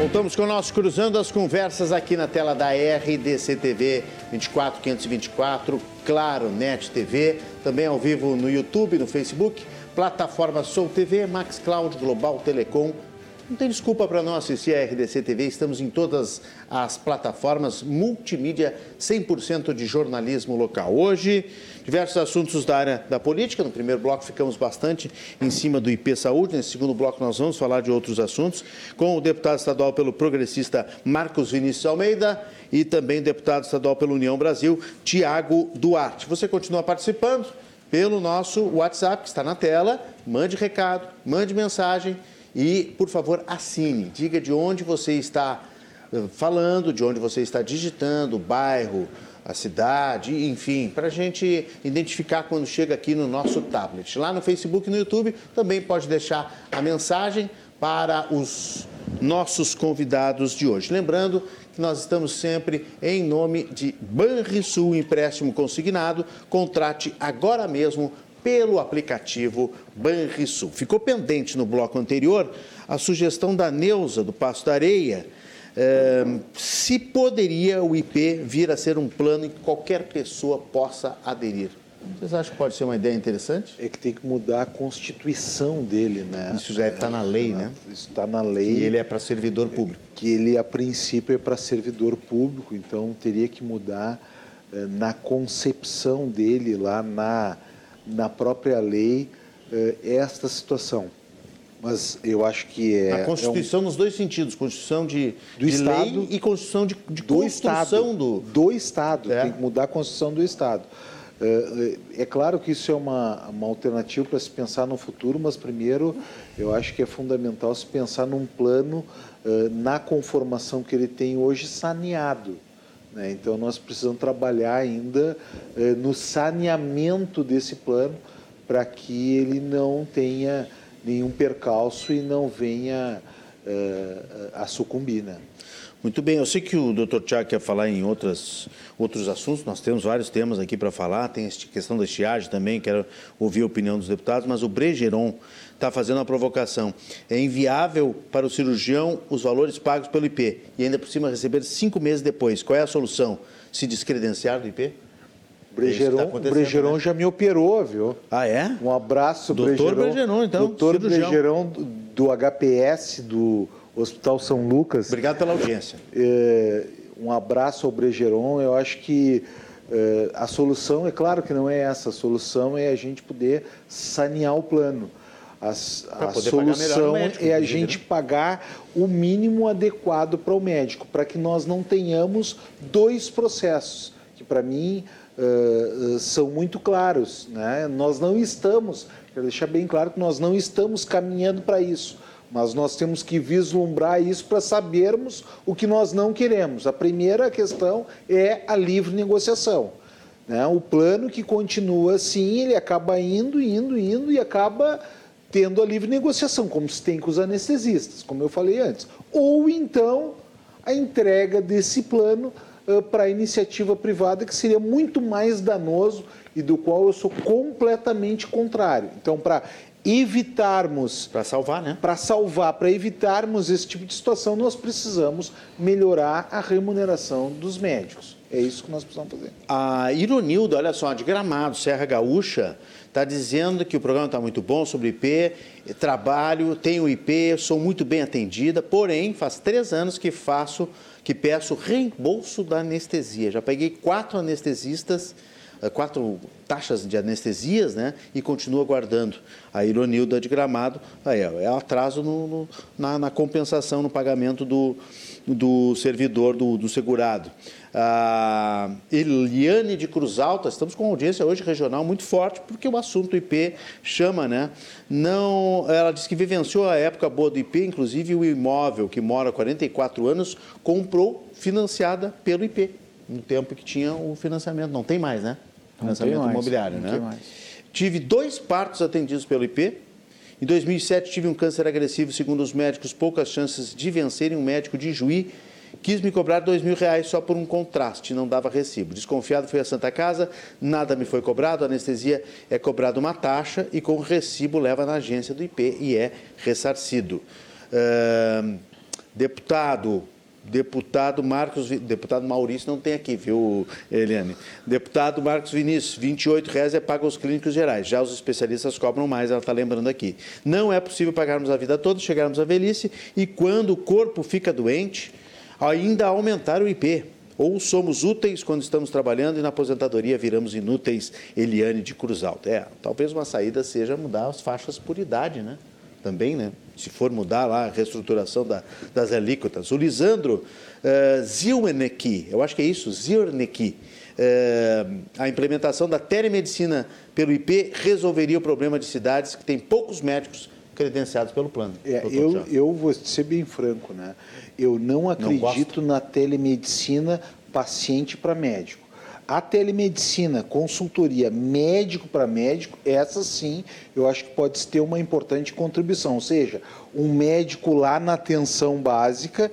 Voltamos com o nosso Cruzando as Conversas aqui na tela da RDC TV 24524, Claro Net TV, também ao vivo no YouTube, no Facebook, plataforma Soul TV, Max Cloud, Global Telecom, Não tem desculpa para não assistir a RDC TV, estamos em todas as plataformas multimídia 100% de jornalismo local. Hoje, diversos assuntos da área da política. No primeiro bloco ficamos bastante em cima do IP Saúde, nesse segundo bloco nós vamos falar de outros assuntos com o deputado estadual pelo progressista Marcos Vinícius Almeida e também deputado estadual pela União Brasil, Tiago Duarte. Você continua participando pelo nosso WhatsApp que está na tela, mande recado, mande mensagem e, por favor, assine. Diga de onde você está eh, falando, de onde você está digitando, bairro, a cidade, enfim, para a gente identificar quando chega aqui no nosso tablet. Lá no Facebook e no YouTube também pode deixar a mensagem para os nossos convidados de hoje. Lembrando que nós estamos sempre em nome de Banrisul Empréstimo Consignado. Contrate agora mesmo pelo aplicativo Banrisul. Ficou pendente no bloco anterior a sugestão da Neuza, do Passo da Areia, é, se poderia o IP vir a ser um plano em que qualquer pessoa possa aderir. Vocês acham que pode ser uma ideia interessante? É que tem que mudar a constituição dele, né? Isso já está na lei, né? Isso está na lei. E ele é para servidor público. Que ele, a princípio, é para servidor público, então teria que mudar eh, na concepção dele, lá na, na própria lei, eh, esta situação. Mas eu acho que é. A Constituição é um... nos dois sentidos: Constituição de, do de Estado e Constituição de, de do Estado. Do... do Estado. É. Tem que mudar a Constituição do Estado. É, é claro que isso é uma, uma alternativa para se pensar no futuro, mas primeiro eu acho que é fundamental se pensar num plano na conformação que ele tem hoje saneado. Né? Então nós precisamos trabalhar ainda no saneamento desse plano para que ele não tenha nenhum percalço e não venha a sucumbir. Né? Muito bem, eu sei que o Dr. Tiago quer falar em outras, outros assuntos, nós temos vários temas aqui para falar, tem a questão da estiagem também, quero ouvir a opinião dos deputados, mas o Bregeron está fazendo uma provocação. É inviável para o cirurgião os valores pagos pelo IP e ainda por cima receber cinco meses depois. Qual é a solução? Se descredenciar do IP? Bregeron, tá Bregeron né? já me operou, viu? Ah, é? Um abraço, Doutor Bregeron. Bregeron então. Doutor Bregeron do, do HPS, do Hospital São Lucas. Obrigado pela audiência. É, um abraço ao Bregeron. Eu acho que é, a solução, é claro que não é essa, a solução é a gente poder sanear o plano. A, a solução médico, é a gente né? pagar o mínimo adequado para o médico, para que nós não tenhamos dois processos, que para mim uh, são muito claros. Né? Nós não estamos, quero deixar bem claro que nós não estamos caminhando para isso mas nós temos que vislumbrar isso para sabermos o que nós não queremos. A primeira questão é a livre negociação. Né? O plano que continua assim, ele acaba indo, indo, indo e acaba tendo a livre negociação, como se tem com os anestesistas, como eu falei antes. Ou então a entrega desse plano uh, para a iniciativa privada, que seria muito mais danoso e do qual eu sou completamente contrário. Então, para evitarmos. Para salvar, né? Para salvar, para evitarmos esse tipo de situação, nós precisamos melhorar a remuneração dos médicos. É isso que nós precisamos fazer. A Ironildo, olha só, de Gramado, Serra Gaúcha, está dizendo que o programa está muito bom sobre IP, trabalho, tenho IP, sou muito bem atendida, porém, faz três anos que faço, que peço reembolso da anestesia. Já peguei quatro anestesistas eh, quatro taxas de anestesias, né? E continua guardando. A Ironilda de Gramado, aí é, é atraso no, no, na, na, compensação, no pagamento do, do servidor, do, do segurado. A Eliane de Cruz Alta, estamos com uma audiência hoje regional muito forte, porque o assunto IP chama, né? Não, ela disse que vivenciou a época boa do IP, inclusive o imóvel que mora há 44 anos, comprou financiada pelo IP, no tempo que tinha o financiamento. Não tem mais, né? financiamento mais, imobiliário, né? Tive dois partos atendidos pelo IP. Em 2007 tive um câncer agressivo, segundo os médicos, poucas chances de vencerem. Um médico de Juí quis me cobrar dois mil reais só por um contraste, não dava recibo. Desconfiado fui à Santa Casa, nada me foi cobrado, a anestesia é cobrada uma taxa e com recibo leva na agência do IP e é ressarcido. Uh, deputado, Deputado Marcos, deputado Maurício não tem aqui, viu, Eliane? Deputado Marcos Vinícius, 28 reais é pago aos clínicos gerais. Já os especialistas cobram mais, ela está lembrando aqui. Não é possível pagarmos a vida toda, chegarmos à velhice e quando o corpo fica doente, ainda aumentar o IP. Ou somos úteis quando estamos trabalhando e na aposentadoria viramos inúteis, Eliane de Cruz Alta. É, talvez uma saída seja mudar as faixas por idade, né? Também, né? Se for mudar lá a reestruturação da, das alíquotas. O Lisandro uh, Zilnecki, eu acho que é isso, Zilnecki, uh, a implementação da telemedicina pelo IP resolveria o problema de cidades que têm poucos médicos credenciados pelo plano. É, eu, eu vou ser bem franco, né? Eu não acredito não na telemedicina paciente para médico. A telemedicina, consultoria médico para médico, essa sim, eu acho que pode ter uma importante contribuição. Ou seja, um médico lá na atenção básica,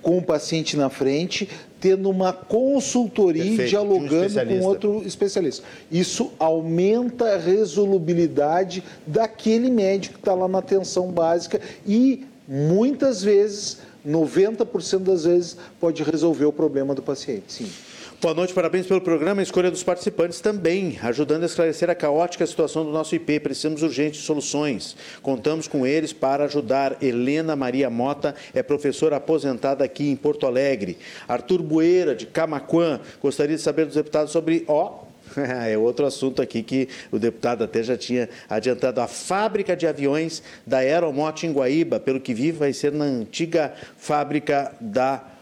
com o paciente na frente, tendo uma consultoria Perfeito, e dialogando um com outro especialista. Isso aumenta a resolubilidade daquele médico que está lá na atenção básica e muitas vezes, 90% das vezes, pode resolver o problema do paciente. Sim. Boa noite, parabéns pelo programa. A escolha dos participantes também, ajudando a esclarecer a caótica situação do nosso IP. Precisamos urgentes soluções. Contamos com eles para ajudar. Helena Maria Mota é professora aposentada aqui em Porto Alegre. Arthur Bueira, de Camaquã, gostaria de saber dos deputados sobre. Ó, <laughs> é outro assunto aqui que o deputado até já tinha adiantado. A fábrica de aviões da Aeromote em Guaíba, pelo que vi, vai ser na antiga fábrica da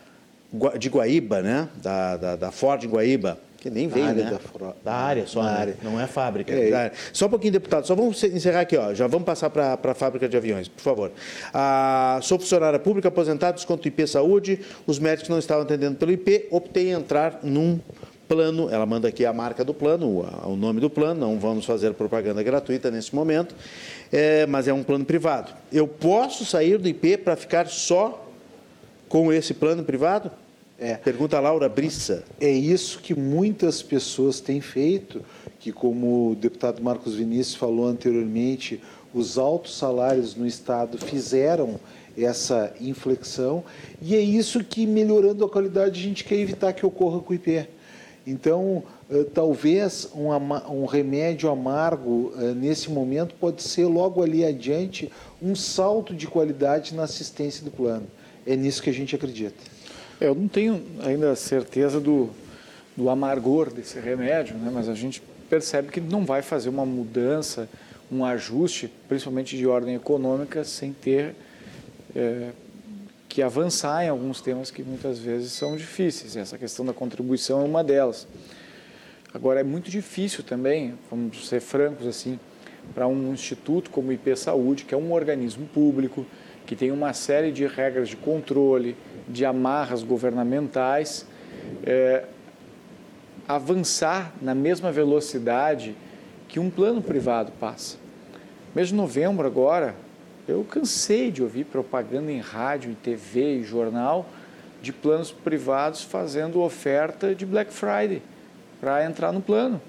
de Guaíba, né? Da, da, da Ford em Guaíba. Que nem veio, né? Da, da, área só, né? área. não é fábrica. É. Só um pouquinho, deputado. Só vamos encerrar aqui, ó. Já vamos passar para a fábrica de aviões, por favor. Ah, sou funcionária pública, aposentado, desconto IP Saúde. Os médicos não estavam atendendo pelo IP. Optei em entrar num plano. Ela manda aqui a marca do plano, o, o nome do plano. Não vamos fazer propaganda gratuita nesse momento, é, mas é um plano privado. Eu posso sair do IP para ficar só com esse plano privado? É. Pergunta Laura Brissa. É isso que muitas pessoas têm feito, que como o deputado Marcos Vinícius falou anteriormente, os altos salários no Estado fizeram essa inflexão e é isso que, melhorando a qualidade, a gente quer evitar que ocorra com o IP. Então, eh, talvez um, um remédio amargo eh, nesse momento pode ser logo ali adiante um salto de qualidade na assistência do plano. É nisso que a gente acredita. É, eu não tenho ainda certeza do, do amargor desse remédio, né? mas a gente percebe que não vai fazer uma mudança, um ajuste, principalmente de ordem econômica, sem ter é, que avançar em alguns temas que muitas vezes são difíceis. Essa questão da contribuição é uma delas. Agora, é muito difícil também, vamos ser francos assim, para um instituto como o IP Saúde, que é um organismo público, que tem uma série de regras de controle, de amarras governamentais, é, avançar na mesma velocidade que um plano privado passa. Mês de novembro agora, eu cansei de ouvir propaganda em rádio, em TV e jornal de planos privados fazendo oferta de Black Friday para entrar no plano.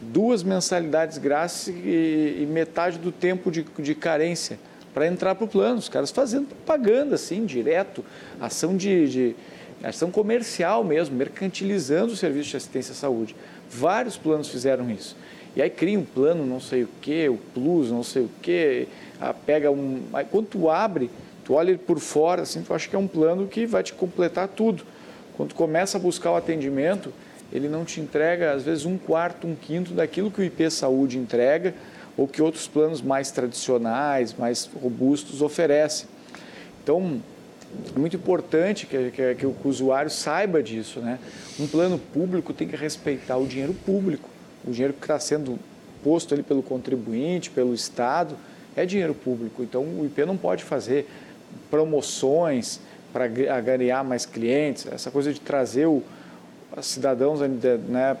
Duas mensalidades grátis e, e metade do tempo de, de carência para entrar para o plano. Os caras fazendo propaganda assim, direto, ação de, de, ação comercial mesmo, mercantilizando o serviço de assistência à saúde. Vários planos fizeram isso. E aí cria um plano, não sei o que, o plus, não sei o que, pega um. Aí quando tu abre, tu olha ele por fora, assim, tu acha que é um plano que vai te completar tudo. Quando tu começa a buscar o atendimento, ele não te entrega, às vezes, um quarto, um quinto daquilo que o IP Saúde entrega ou que outros planos mais tradicionais, mais robustos oferecem. Então, é muito importante que, que, que, o usuário saiba disso. Né? Um plano público tem que respeitar o dinheiro público. O dinheiro que está sendo posto ali pelo contribuinte, pelo Estado, é dinheiro público. Então, o IP não pode fazer promoções para agregar mais clientes, essa coisa de trazer o, os cidadãos né,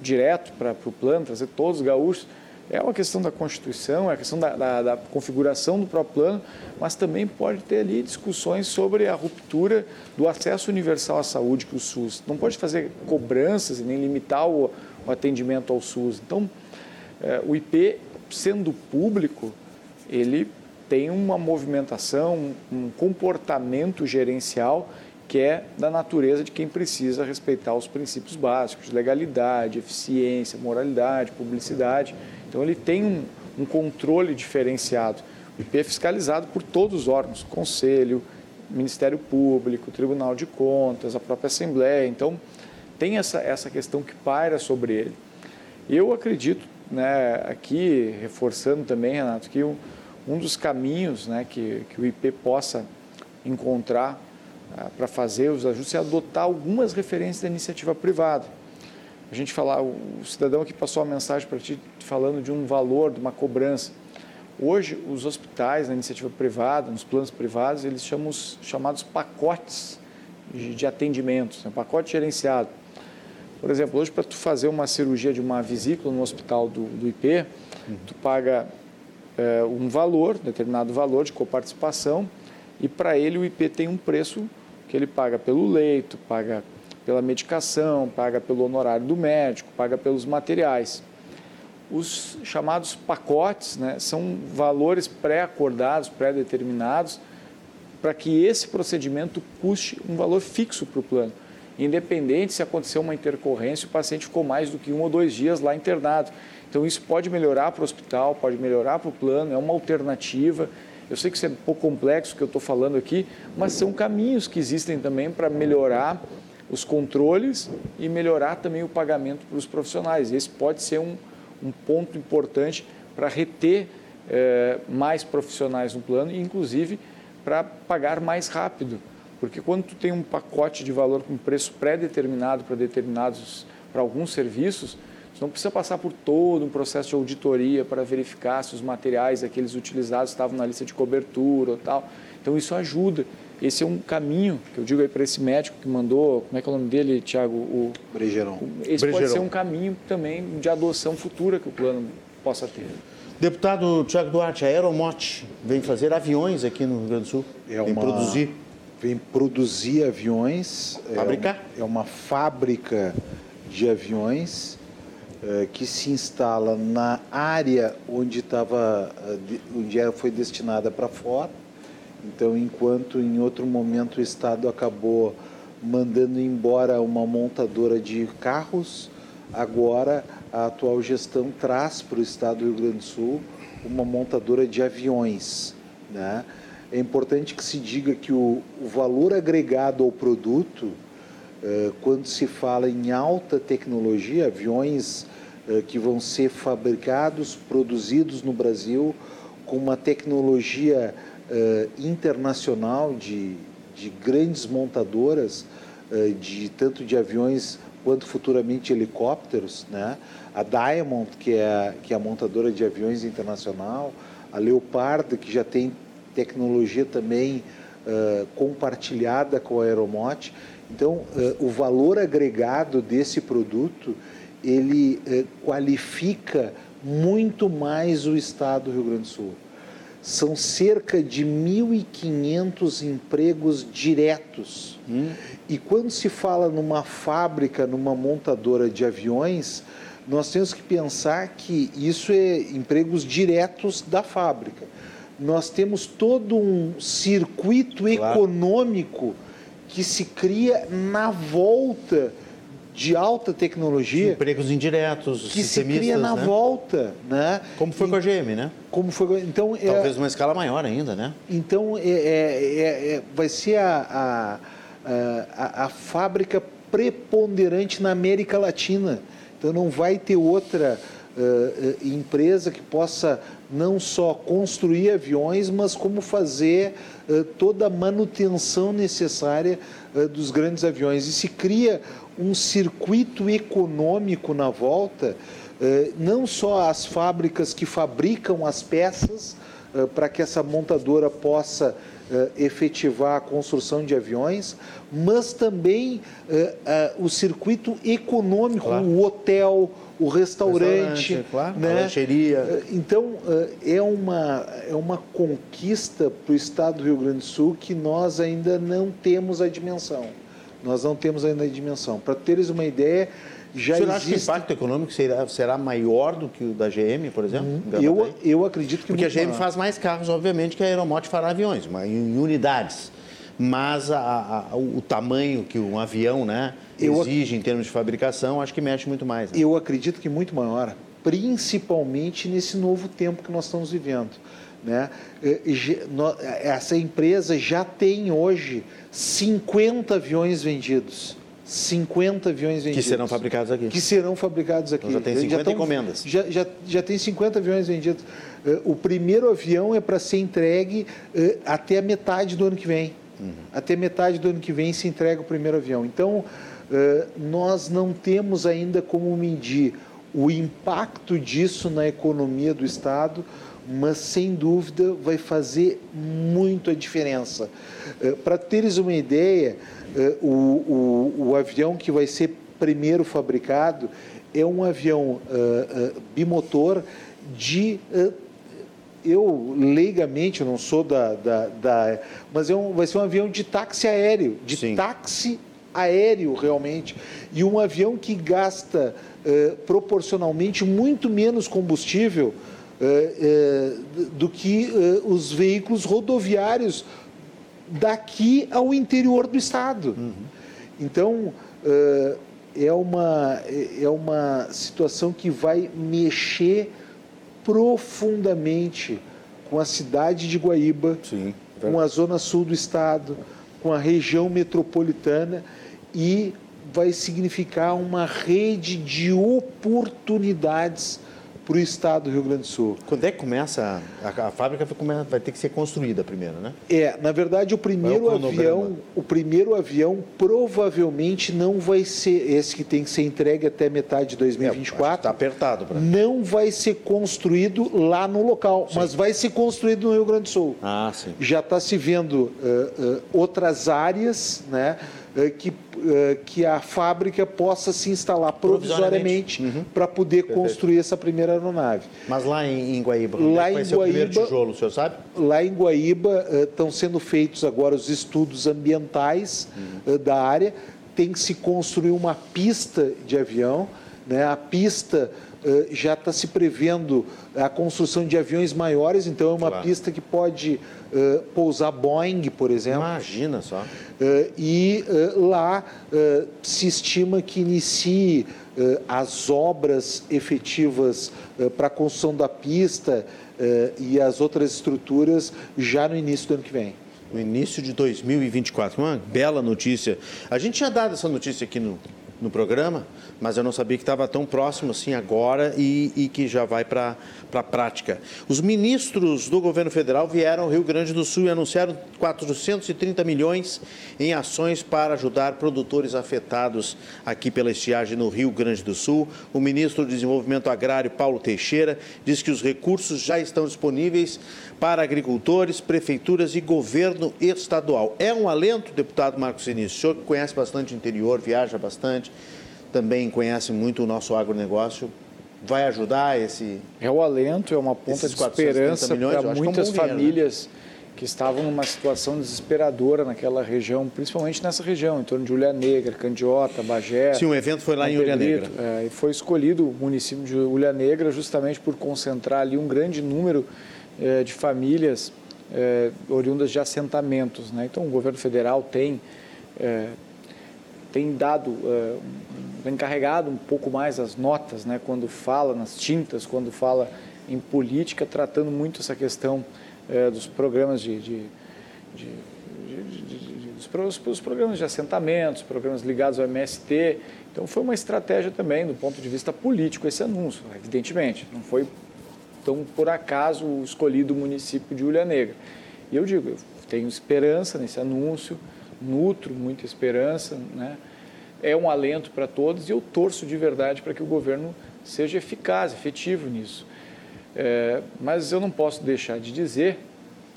direto para o plano, trazer todos os gaúchos é uma questão da Constituição, é a questão da, da, da, configuração do próprio plano, mas também pode ter ali discussões sobre a ruptura do acesso universal à saúde que o SUS não pode fazer cobranças e nem limitar o, o atendimento ao SUS. Então, é, o IP, sendo público, ele tem uma movimentação, um comportamento gerencial que é da natureza de quem precisa respeitar os princípios básicos de legalidade, eficiência, moralidade, publicidade. Então, ele tem um, um controle diferenciado. O IP é fiscalizado por todos os órgãos, Conselho, Ministério Público, Tribunal de Contas, a própria Assembleia. Então, tem essa, essa questão que paira sobre ele. Eu acredito, né, aqui, reforçando também, Renato, que um, um dos caminhos né, que, que o IP possa encontrar ah, para fazer os ajustes é adotar algumas referências da iniciativa privada. A gente falar, o cidadão que passou a mensagem para ti falando de um valor, de uma cobrança. Hoje, os hospitais, na iniciativa privada, nos planos privados, eles chamam os chamados pacotes de, de atendimentos, né? pacote gerenciado. Por exemplo, hoje para tu fazer uma cirurgia de uma vesícula no hospital do, do IP, uhum. tu paga é, um valor, determinado valor de coparticipação, e para ele o IP tem um preço que ele paga pelo leito, paga pela medicação, paga pelo honorário do médico, paga pelos materiais. Os chamados pacotes né, são valores pré-acordados, pré-determinados, para que esse procedimento custe um valor fixo para o plano independente se aconteceu uma intercorrência, o paciente ficou mais do que um ou dois dias lá internado. Então, isso pode melhorar para o hospital, pode melhorar para o plano, é uma alternativa. Eu sei que isso é um pouco complexo o que eu estou falando aqui, mas são caminhos que existem também para melhorar os controles e melhorar também o pagamento para os profissionais. Esse pode ser um, um ponto importante para reter eh, mais profissionais no plano e, inclusive, para pagar mais rápido. Porque quando tu tem um pacote de valor com preço pré-determinado para determinados, para alguns serviços, tu não precisa passar por todo um processo de auditoria para verificar se os materiais aqueles utilizados estavam na lista de cobertura ou tal. Então isso ajuda. Esse é um caminho que eu digo aí para esse médico que mandou, como é que é o nome dele, Tiago? O Bregeron. Esse Bregeron. pode ser um caminho também de adoção futura que o plano possa ter. Deputado Tiago Duarte, a Aeromote vem fazer aviões aqui no Rio Grande do Sul. É vem uma... produzir vem produzir aviões. Fabricar? É, é uma fábrica de aviões é, que se instala na área onde estava, eh, onde foi destinada para fora. Então, enquanto em outro momento o Estado acabou mandando embora uma montadora de carros, agora a atual gestão traz para o Estado do Rio Grande do Sul uma montadora de aviões, né? É importante que se diga que o, o valor agregado ao produto, eh, quando se fala em alta tecnologia, aviões eh, que vão ser fabricados, produzidos no Brasil, com uma tecnologia eh, internacional de, de grandes montadoras, de tanto de aviões quanto futuramente helicópteros, né? A Diamond, que é que é a montadora de aviões internacional, a Leopard, que já tem tecnologia também uh, compartilhada com a Aeromote. Então, uh, o valor agregado desse produto, ele uh, qualifica muito mais o estado do Rio Grande do Sul. São cerca de 1.500 empregos diretos. Hum. E quando se fala numa fábrica, numa montadora de aviões, nós temos que pensar que isso é empregos diretos da fábrica nós temos todo um circuito claro. econômico que se cria na volta de alta tecnologia. Empregos indiretos, que se cria na né? volta, né? Como foi e, com a GM, né? Como foi, então é talvez é, uma escala maior ainda, né? Então é, é, é vai ser a, a, a, a fábrica preponderante na América Latina. Então não vai ter outra uh, empresa que possa não só construir aviões, mas como fazer uh, toda a manutenção necessária uh, dos grandes aviões. E se cria um circuito econômico na volta, não só as fábricas que fabricam as peças, para que essa montadora possa efetivar a construção de aviões, mas também o circuito econômico, claro. o hotel, o restaurante, restaurante claro, né? a lancheria. Eh, então, eh, é uma, é uma conquista para o estado do Rio Grande do Sul que nós ainda não temos a dimensão. Nós não temos ainda a dimensão. Para teres uma ideia, já Você existe... acha que o impacto econômico será, será maior do que o da GM, por exemplo? Hum, eu, eu acredito que... Porque a GM maior. faz mais carros, obviamente, que a Aeromote fará aviões, mas em unidades. Mas a, a, o tamanho que um avião né, exige em termos de fabricação, acho que mexe muito mais. Né? Eu acredito que muito maior, principalmente nesse novo tempo que nós estamos vivendo. Né? Essa empresa já tem hoje 50 aviões vendidos. 50 aviões vendidos. Que serão fabricados aqui. Que serão fabricados aqui. Então já tem 50 já encomendas. Já, já, já tem 50 aviões vendidos. Eh, o primeiro avião é para ser entregue eh, até a metade do ano que vem. Uhum. Até metade do ano que vem se entrega o primeiro avião. Então, nós não temos ainda como medir o impacto disso na economia do Estado, mas sem dúvida vai fazer muito a diferença. Eh, para teres uma ideia, eh, o, o, o, avião que vai ser primeiro fabricado é um avião uh, bimotor de. Eu leigamente, eu não sou da. da, da mas é um, vai ser um avião de táxi aéreo, de Sim. táxi aéreo realmente. E um avião que gasta proporcionalmente muito menos combustível do que é, os veículos rodoviários daqui ao interior do estado. Uhum. Então é uma é uma situação que vai mexer profundamente com a cidade de Guaíba, Sim, com a zona sul do estado, com a região metropolitana e vai significar uma rede de oportunidades para o estado do Rio Grande do Sul. Quando é que começa? A, a, fábrica vai, vai ter que ser construída primeiro, né? É, na verdade o primeiro é o avião, o primeiro avião provavelmente não vai ser esse que tem que ser entregue até metade de 2024. Está é, apertado. Pra... Não vai ser construído lá no local, sim. mas vai ser construído no Rio Grande do Sul. Ah, sim. Já está se vendo uh, uh, outras áreas, né? Eh, que, eh, que a fábrica possa se instalar provisoriamente uhum. para poder Perfeito. construir essa primeira aeronave. Mas lá em, em Guaíba, lá é em Guaíba, tijolo, o senhor sabe? Lá em Guaíba estão sendo feitos agora os estudos ambientais uhum. da área. Tem que se construir uma pista de avião. Né? A pista já está se prevendo a construção de aviões maiores, então é uma claro. pista que pode uh, pousar Boeing, por exemplo. Imagina só. Uh, e uh, lá se estima que inicie as obras efetivas para a construção da pista e as outras estruturas já no início do ano que vem no início de 2024. Uma bela notícia. A gente tinha dado essa notícia aqui no, no programa, mas eu não sabia que estava tão próximo assim agora e, e que já vai para a prática. Os ministros do governo federal vieram ao Rio Grande do Sul e anunciaram 430 milhões em ações para ajudar produtores afetados aqui pela estiagem no Rio Grande do Sul. O ministro do Desenvolvimento Agrário, Paulo Teixeira, diz que os recursos já estão disponíveis para agricultores, prefeituras e governo estadual. É um alento, deputado Marcos Início, o senhor que conhece bastante o interior, viaja bastante, também conhece muito o nosso agronegócio, vai ajudar esse... É o alento, é uma ponta de esperança para muitas é um famílias dinheiro, né? que estavam numa situação desesperadora naquela região, principalmente nessa região, em torno de Ulha Negra, Candiota, Bagé. Sim, o evento foi lá em Ulha Negra. É, e foi escolhido o município de Ulha Negra justamente por concentrar ali um grande número é, de famílias é, oriundas de assentamentos. Né? Então, o governo federal tem, é, tem dado, tem encarregado um pouco mais as notas, né? quando fala nas tintas, quando fala em política, tratando muito essa questão dos programas de, de, de, de dos, dos programas de assentamentos, programas ligados ao MST. Então, foi uma estratégia também, do ponto de vista político, esse anúncio, evidentemente. Não foi tão por acaso escolhido o município de Ulha Negra. E eu digo, eu tenho esperança nesse anúncio, nutro muita esperança, né? É um alento para todos e eu torço de verdade para que o governo seja eficaz, efetivo nisso. É, mas eu não posso deixar de dizer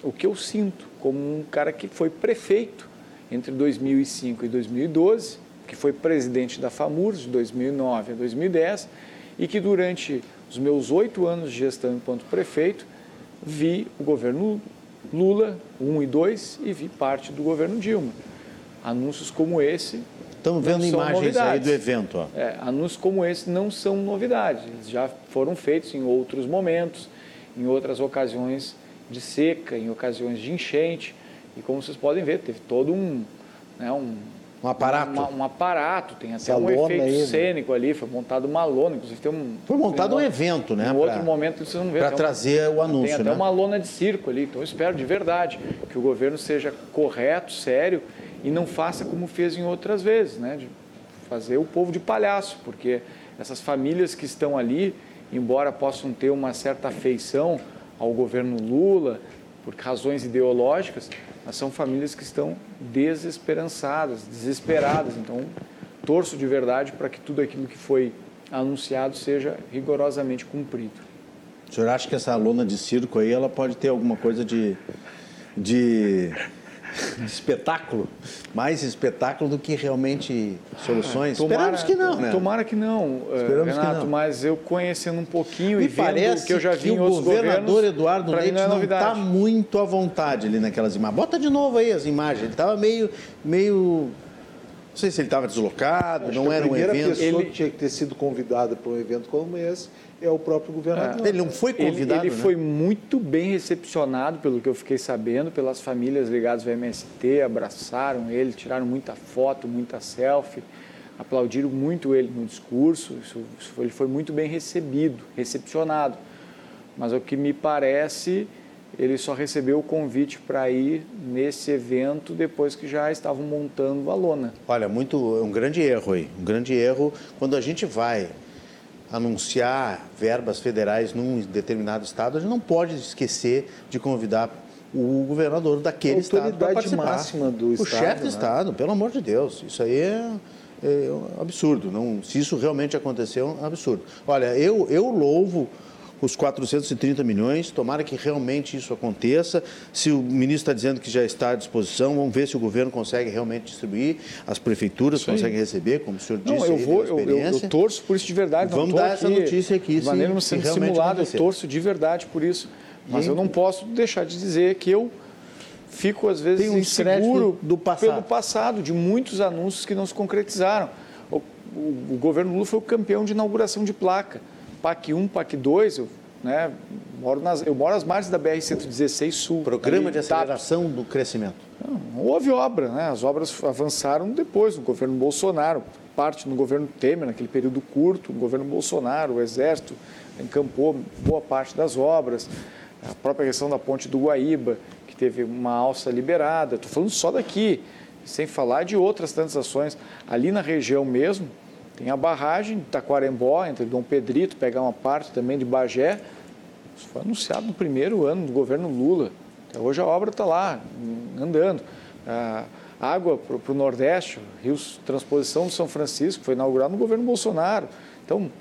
o que eu sinto como um cara que foi prefeito entre 2005 e 2012, que foi presidente da FAMURS de 2009 a 2010 e que durante os meus oito anos de gestão enquanto prefeito, vi o governo Lula, 1 e 2, e vi parte do governo Dilma. Anúncios como esse Estamos vendo imagens aí do evento. Ó. É, anúncios como esse não são novidades, eles já foram feitos em outros momentos, em outras ocasiões de seca, em ocasiões de enchente. E como vocês podem ver, teve todo um, né, um um aparato. Uma, um aparato, tem até um efeito aí, né? cênico né? ali, foi montado uma lona, inclusive tem um. Foi montado um, um evento, né? Em outro pra, momento vocês vão ver. Para trazer um, o anúncio. Tem até né? uma lona de circo ali. Então eu espero de verdade que o governo seja correto, sério e não faça como fez em outras vezes, né? De fazer o povo de palhaço, porque essas famílias que estão ali, embora possam ter uma certa afeição ao governo Lula, por razões ideológicas, mas são famílias que estão desesperançadas, desesperadas. Então, torço de verdade para que tudo aquilo que foi anunciado seja rigorosamente cumprido. O senhor acha que essa lona de circo aí ela pode ter alguma coisa de, de <laughs> espetáculo, mais espetáculo do que realmente soluções. Ah, tomara, Esperamos que não, né? Tomara que não, eh, Esperamos Renato, que não. mas eu conhecendo um pouquinho Me e vendo que eu já vi em outros governos... o governador Eduardo Leite não está é muito à vontade ali naquelas imagens. Bota de novo aí as imagens. Ele estava meio, meio não sei se ele estava deslocado, Acho não era um evento. A primeira pessoa ele... que tinha que ter sido convidada para um evento como esse é o próprio governador. É. Ele não foi convidado, Ele, ele né? foi muito bem recepcionado, pelo que eu fiquei sabendo, pelas famílias ligadas ao MST, abraçaram ele, tiraram muita foto, muita selfie, aplaudiram muito ele no discurso, isso, isso foi, ele foi muito bem recebido, recepcionado. Mas o que me parece ele só recebeu o convite para ir nesse evento depois que já estavam montando a lona. Olha, muito um grande erro aí, um grande erro quando a gente vai anunciar verbas federais num determinado estado, a gente não pode esquecer de convidar o governador daquele a estado para participar. máxima do o estado. O chefe do né? estado, pelo amor de Deus, isso aí é, é um absurdo. Não, se isso realmente aconteceu, é um absurdo. Olha, eu, eu louvo os 430 milhões. Tomara que realmente isso aconteça. Se o ministro está dizendo que já está à disposição, vamos ver se o governo consegue realmente distribuir, as prefeituras conseguem receber, como o senhor disse. Não, eu, vou, eu, eu, eu, torço por isso de verdade. Vamos dar essa notícia aqui. De maneira não sendo simulada, eu torço de verdade por isso. Mas eu não posso deixar de dizer que eu fico, às vezes, um inseguro do passado. pelo passado, de muitos anúncios que não se concretizaram. O, o, o governo Lula foi o campeão de inauguração de placa. PAC 1, PAC 2, eu, né, moro nas, eu moro às margens da BR-116 Sul. Programa ali, de aceleração tá, do crescimento. Não, não, houve obra, né? as obras avançaram depois, no governo Bolsonaro, parte no governo Temer, naquele período curto, no governo Bolsonaro, o Exército encampou boa parte das obras, a própria questão da ponte do Guaíba, que teve uma alça liberada, estou falando só daqui, sem falar de outras tantas ações. Ali na região mesmo, tem a barragem de Taquarembó, entre Dom Pedrito, pegar uma parte também de Bagé. Isso foi anunciado no primeiro ano do governo Lula. Até hoje a obra está lá, andando. A água para o Nordeste, Rios Transposição do São Francisco, foi inaugurado no governo Bolsonaro. Então,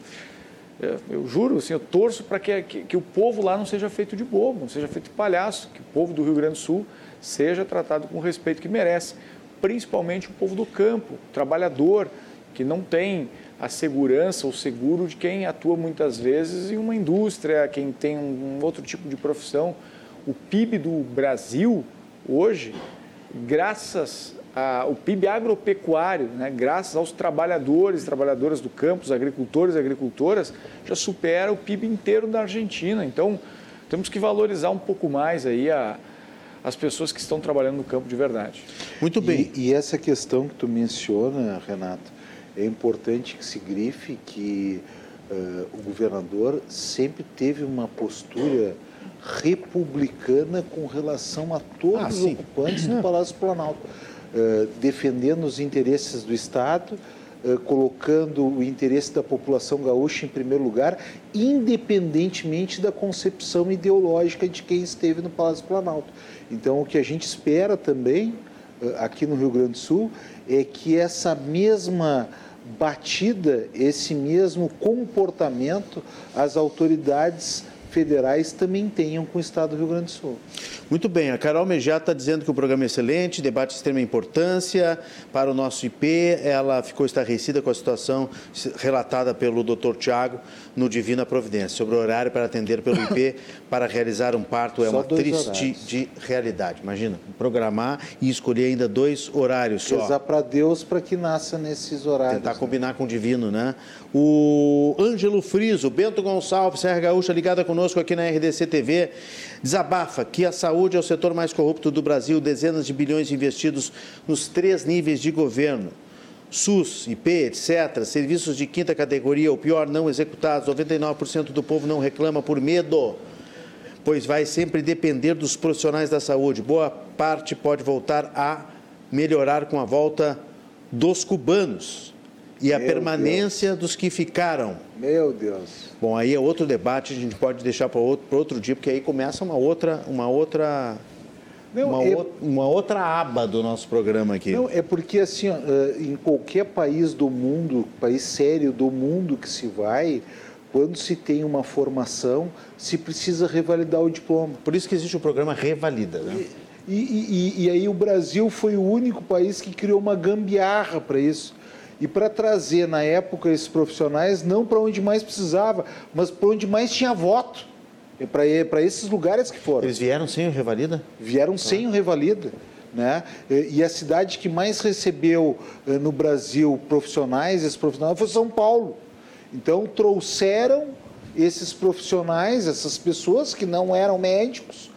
é, eu juro, assim, eu torço para que, que, que, o povo lá não seja feito de bobo, não seja feito de palhaço, que o povo do Rio Grande do Sul seja tratado com o respeito que merece, principalmente o povo do campo, trabalhador, que não tem a segurança ou seguro de quem atua muitas vezes em uma indústria, quem tem um outro tipo de profissão. O PIB do Brasil hoje, graças ao PIB agropecuário, né, graças aos trabalhadores e trabalhadoras do campo, os agricultores e agricultoras, já supera o PIB inteiro da Argentina. Então, temos que valorizar um pouco mais aí a, as pessoas que estão trabalhando no campo de verdade. Muito bem. E, e essa questão que tu menciona, Renato, é importante que se grife que uh, o governador sempre teve uma postura republicana com relação a todos ah, os ocupantes do Palácio Planalto, uh, defendendo os interesses do Estado, uh, colocando o interesse da população gaúcha em primeiro lugar, independentemente da concepção ideológica de quem esteve no Palácio Planalto. Então, o que a gente espera também aqui no Rio Grande do Sul é que essa mesma batida, esse mesmo comportamento as autoridades federais também tenham com o Estado do Rio Grande do Sul. Muito bem, a Carol Mejá está dizendo que o programa é excelente, debate de extrema importância para o nosso IP. Ela ficou estarrecida com a situação relatada pelo Dr. Tiago no Divina Providência, sobre o horário para atender pelo IP <coughs> para realizar um parto é só uma triste horários. de realidade. Imagina, programar e escolher ainda dois horários só. Rezar para Deus para que nasça nesses horários. Tentar né? combinar com o Divino, né? O Ângelo Friso, Bento Gonçalves, Serra Gaúcha, ligada conosco aqui na RDC TV, desabafa que a saúde é o setor mais corrupto do Brasil, dezenas de bilhões investidos nos três níveis de governo. SUS, IP, etc., serviços de quinta categoria, ou pior, não executados, 99% do povo não reclama por medo, pois vai sempre depender dos profissionais da saúde. Boa parte pode voltar a melhorar com a volta dos cubanos e a Meu permanência Deus. dos que ficaram. Meu Deus. Bom, aí é outro debate, a gente pode deixar para outro, outro dia, porque aí começa uma outra, uma outra não, uma, é... outra, uma, outra aba do nosso programa aqui. Não, é porque assim, em qualquer país do mundo, país sério do mundo que se vai, quando se tem uma formação, se precisa revalidar o diploma. Por isso que existe o programa Revalida, né? E, e, e, e aí o Brasil foi o único país que criou uma gambiarra para isso e para trazer na época esses profissionais não para onde mais precisava, mas para onde mais tinha voto. É para esses lugares que foram. Eles vieram sem o Revalida? Vieram ah. sem o Revalida. Né? E a cidade que mais recebeu eh, no Brasil profissionais, esses profissionais, foi São Paulo. Então trouxeram esses profissionais, essas pessoas que não eram médicos,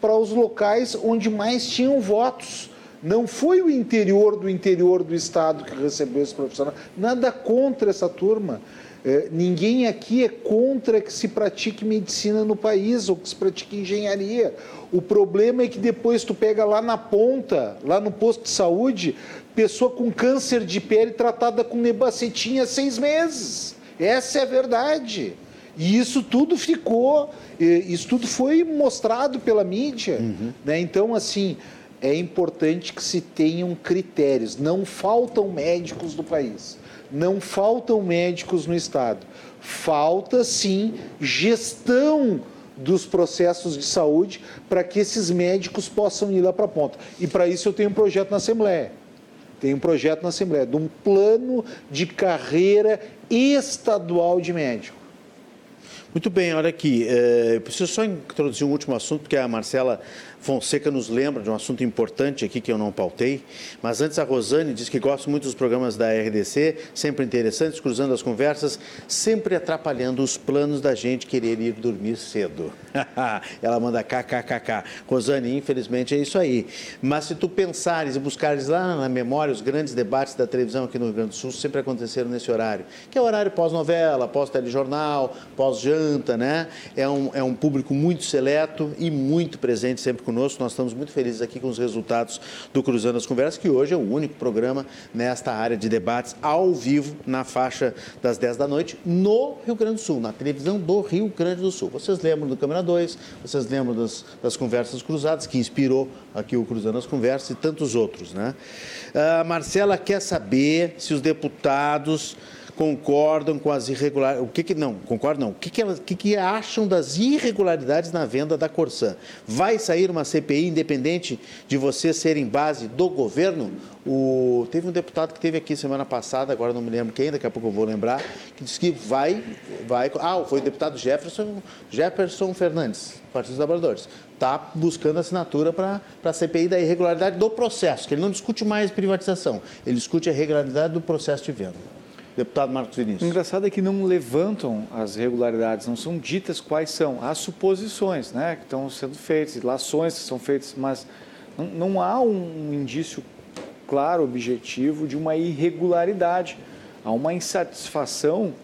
para os locais onde mais tinham votos. Não foi o interior do interior do estado que recebeu esse profissional. Nada contra essa turma. É, ninguém aqui é contra que se pratique medicina no país ou que se pratique engenharia. O problema é que depois tu pega lá na ponta, lá no posto de saúde, pessoa com câncer de pele tratada com nebacetinha há seis meses. Essa é a verdade. E isso tudo ficou, isso tudo foi mostrado pela mídia. Uhum. Né? Então, assim, é importante que se tenham critérios. Não faltam médicos do país, não faltam médicos no Estado. Falta, sim, gestão dos processos de saúde para que esses médicos possam ir lá para a ponta. E para isso eu tenho um projeto na Assembleia. Tenho um projeto na Assembleia de um plano de carreira estadual de médico. Muito bem, olha aqui, é, preciso só introduzir um último assunto, porque a Marcela Fonseca nos lembra de um assunto importante aqui que eu não pautei. Mas antes a Rosane diz que gosta muito dos programas da RDC, sempre interessantes, cruzando as conversas, sempre atrapalhando os planos da gente querer ir dormir cedo. <laughs> Ela manda kkkk. Rosane, infelizmente é isso aí. Mas se tu pensares e buscares lá na memória os grandes debates da televisão aqui no Rio Grande do Sul, sempre aconteceram nesse horário, que é o horário pós-novela, pós-telejornal, pós-janta, né? É um, é um público muito seleto e muito presente sempre conosco. Nós estamos muito felizes aqui com os resultados do Cruzando as Conversas, que hoje é o único programa nesta área de debates ao vivo, na faixa das 10 da noite, no Rio Grande do Sul, na televisão do Rio Grande do Sul. Vocês lembram do Câmara 2, vocês lembram das, das conversas cruzadas, que inspirou aqui o Cruzando as Conversas e tantos outros, né? A Marcela quer saber se os deputados concordam com as irregularidades. O que, que não? Concordam. O que, que, elas, que, que acham das irregularidades na venda da Corsã? Vai sair uma CPI independente de vocês serem base do governo? O, teve um deputado que teve aqui semana passada, agora não me lembro quem, daqui a pouco eu vou lembrar, que disse que vai. vai ah, foi o deputado Jefferson, Jefferson Fernandes, Partido dos Trabalhadores. Está buscando assinatura para a CPI da irregularidade do processo, que ele não discute mais privatização, ele discute a irregularidade do processo de venda. Deputado Marcos Vinícius. O engraçado é que não levantam as irregularidades, não são ditas quais são. Há suposições né, que estão sendo feitas, ilações que são feitas, mas não, não há um indício claro, objetivo de uma irregularidade. Há uma insatisfação,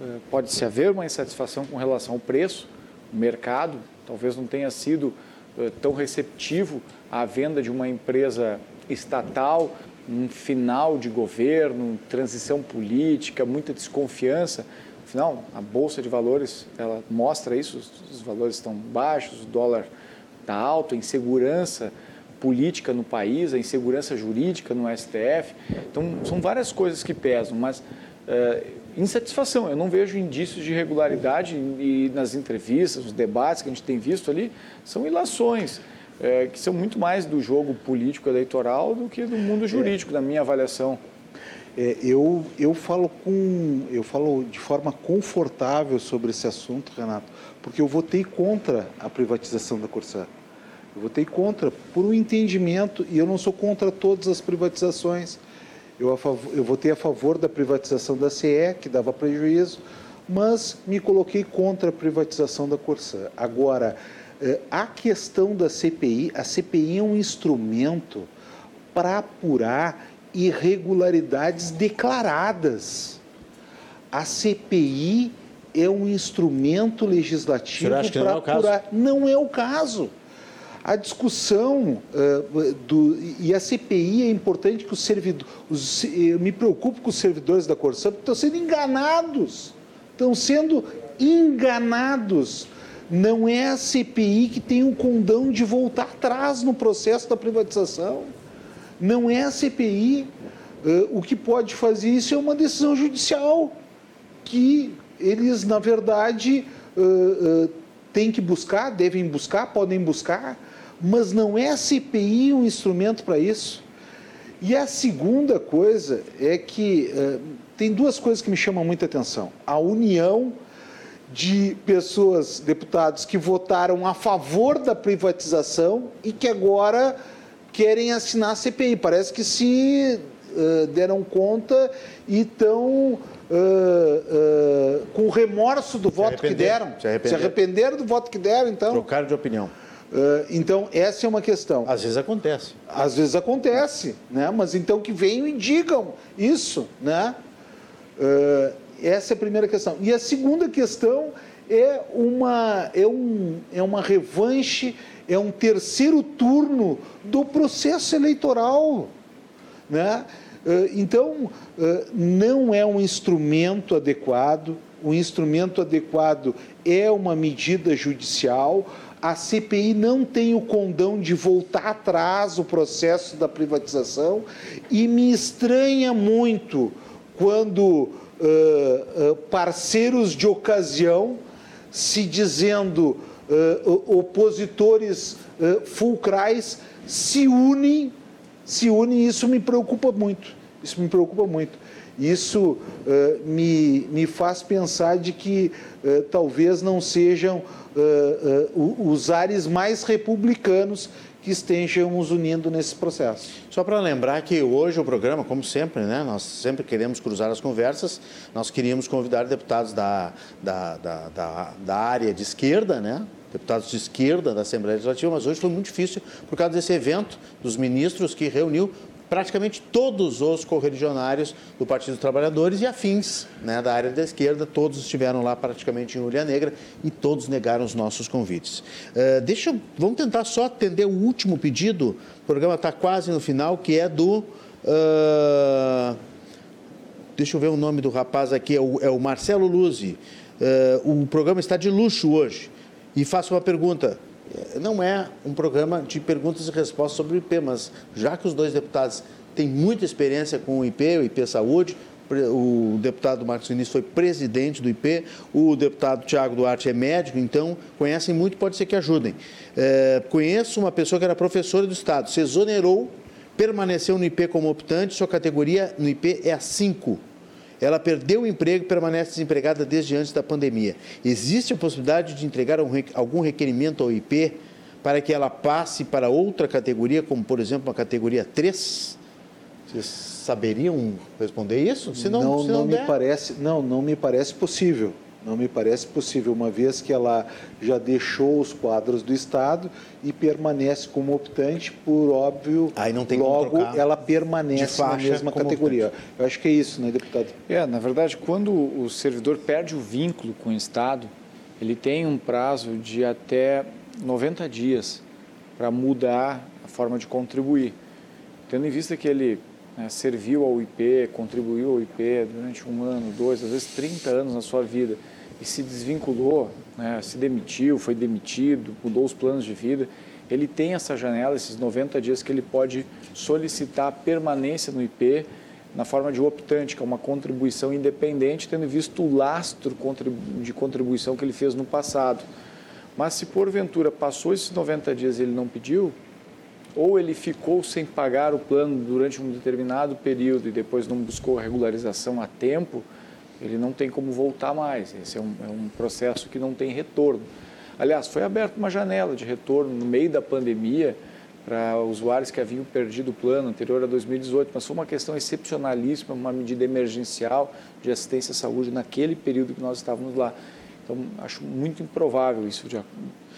eh, pode-se haver uma insatisfação com relação ao preço, o mercado talvez não tenha sido eh, tão receptivo à venda de uma empresa estatal um final de governo, transição política, muita desconfiança. Afinal, a bolsa de valores ela mostra isso, os valores estão baixos, o dólar está alto, a insegurança política no país, a insegurança jurídica no STF. Então, são várias coisas que pesam, mas uh, insatisfação. Eu não vejo indícios de irregularidade e nas entrevistas, nos debates que a gente tem visto ali, são ilações. É, que são muito mais do jogo político eleitoral do que do mundo jurídico, é. na minha avaliação. É, eu, eu, falo com, eu falo de forma confortável sobre esse assunto, Renato, porque eu votei contra a privatização da Corsã. Eu votei contra por um entendimento, e eu não sou contra todas as privatizações. Eu, favor, eu votei a favor da privatização da CE, que dava prejuízo, mas me coloquei contra a privatização da Corsã. Agora, a questão da CPI, a CPI é um instrumento para apurar irregularidades declaradas. A CPI é um instrumento legislativo para apurar. Não é o caso. A discussão uh, do, e a CPI é importante que os servidores. Eu me preocupo com os servidores da Corção porque estão sendo enganados. Estão sendo enganados. Não é a CPI que tem o condão de voltar atrás no processo da privatização. Não é a CPI. Uh, o que pode fazer isso é uma decisão judicial, que eles, na verdade, uh, uh, têm que buscar, devem buscar, podem buscar, mas não é a CPI um instrumento para isso. E a segunda coisa é que tem duas coisas que me chamam muita atenção. A união de pessoas, deputados, que votaram a favor da privatização e que agora querem assinar a CPI. Parece que se uh, deram conta e estão uh, uh, com remorso do se voto que deram. Se arrependeram. se arrependeram do voto que deram, então. Trocaram de opinião. então, essa é uma questão. Às vezes acontece. Às vezes acontece, né? mas então que venham e digam isso. Né? Essa é a primeira questão. E a segunda questão é uma, é um, é uma revanche é um terceiro turno do processo eleitoral. Né? Eh, então, eh, não é um instrumento adequado, o instrumento adequado é uma medida judicial. A CPI não tem o condão de voltar atrás o processo da privatização e me estranha muito quando uh, uh, parceiros de ocasião se dizendo uh, opositores fulcrais se unem, se unem isso me preocupa muito. Isso me preocupa muito. Isso me, me faz pensar de que talvez não sejam os ares mais republicanos que estejamos unindo nesse processo. Só para lembrar que hoje o programa, como sempre, né, nós sempre queremos cruzar as conversas, nós queríamos convidar deputados da, da, da, da, da área de esquerda, né, deputados de esquerda da Assembleia Legislativa, mas hoje foi muito difícil por causa desse evento dos ministros que reuniu praticamente todos os correligionários do Partido dos Trabalhadores e afins né, da área da esquerda, todos estiveram lá praticamente em Ulha Negra e todos negaram os nossos convites. Uh, deixa, vamos tentar só atender o último pedido, o programa está quase no final, que é do... Uh, deixa eu ver o nome do rapaz aqui, é o, é o Marcelo Luzi. Uh, o programa está de luxo hoje. E faço uma pergunta: não é um programa de perguntas e respostas sobre o IP, mas já que os dois deputados têm muita experiência com o IP, o IP Saúde, o deputado Marcos Vinícius foi presidente do IP, o deputado Tiago Duarte é médico, então conhecem muito, pode ser que ajudem. É, conheço uma pessoa que era professora do Estado, se exonerou, permaneceu no IP como optante, sua categoria no IP é a 5. Ela perdeu o emprego e permanece desempregada desde antes da pandemia. Existe a possibilidade de entregar algum requerimento ao IP para que ela passe para outra categoria, como por exemplo a categoria 3? Vocês saberiam responder isso? Se não, não, se não, não me parece, não, não me parece possível. Não me parece possível, uma vez que ela já deixou os quadros do Estado e permanece como optante, por óbvio, Aí não tem logo ela permanece na mesma categoria. Optante. Eu acho que é isso, né, deputado? É, na verdade, quando o servidor perde o vínculo com o Estado, ele tem um prazo de até 90 dias para mudar a forma de contribuir. Tendo em vista que ele né, serviu ao IP, contribuiu ao IP durante um ano, dois, às vezes 30 anos na sua vida e se desvinculou, né, se demitiu, foi demitido, mudou os planos de vida, ele tem essa janela, esses 90 dias que ele pode solicitar permanência no IP na forma de optante, que é uma contribuição independente, tendo visto o lastro de contribuição que ele fez no passado. Mas se porventura passou esses 90 dias e ele não pediu, ou ele ficou sem pagar o plano durante um determinado período e depois não buscou regularização a tempo, ele não tem como voltar mais. Esse é um, é um processo que não tem retorno. Aliás, foi aberta uma janela de retorno no meio da pandemia para usuários que haviam perdido o plano anterior a 2018, mas foi uma questão excepcionalíssima, uma medida emergencial de assistência à saúde naquele período que nós estávamos lá. Então, acho muito improvável isso, de,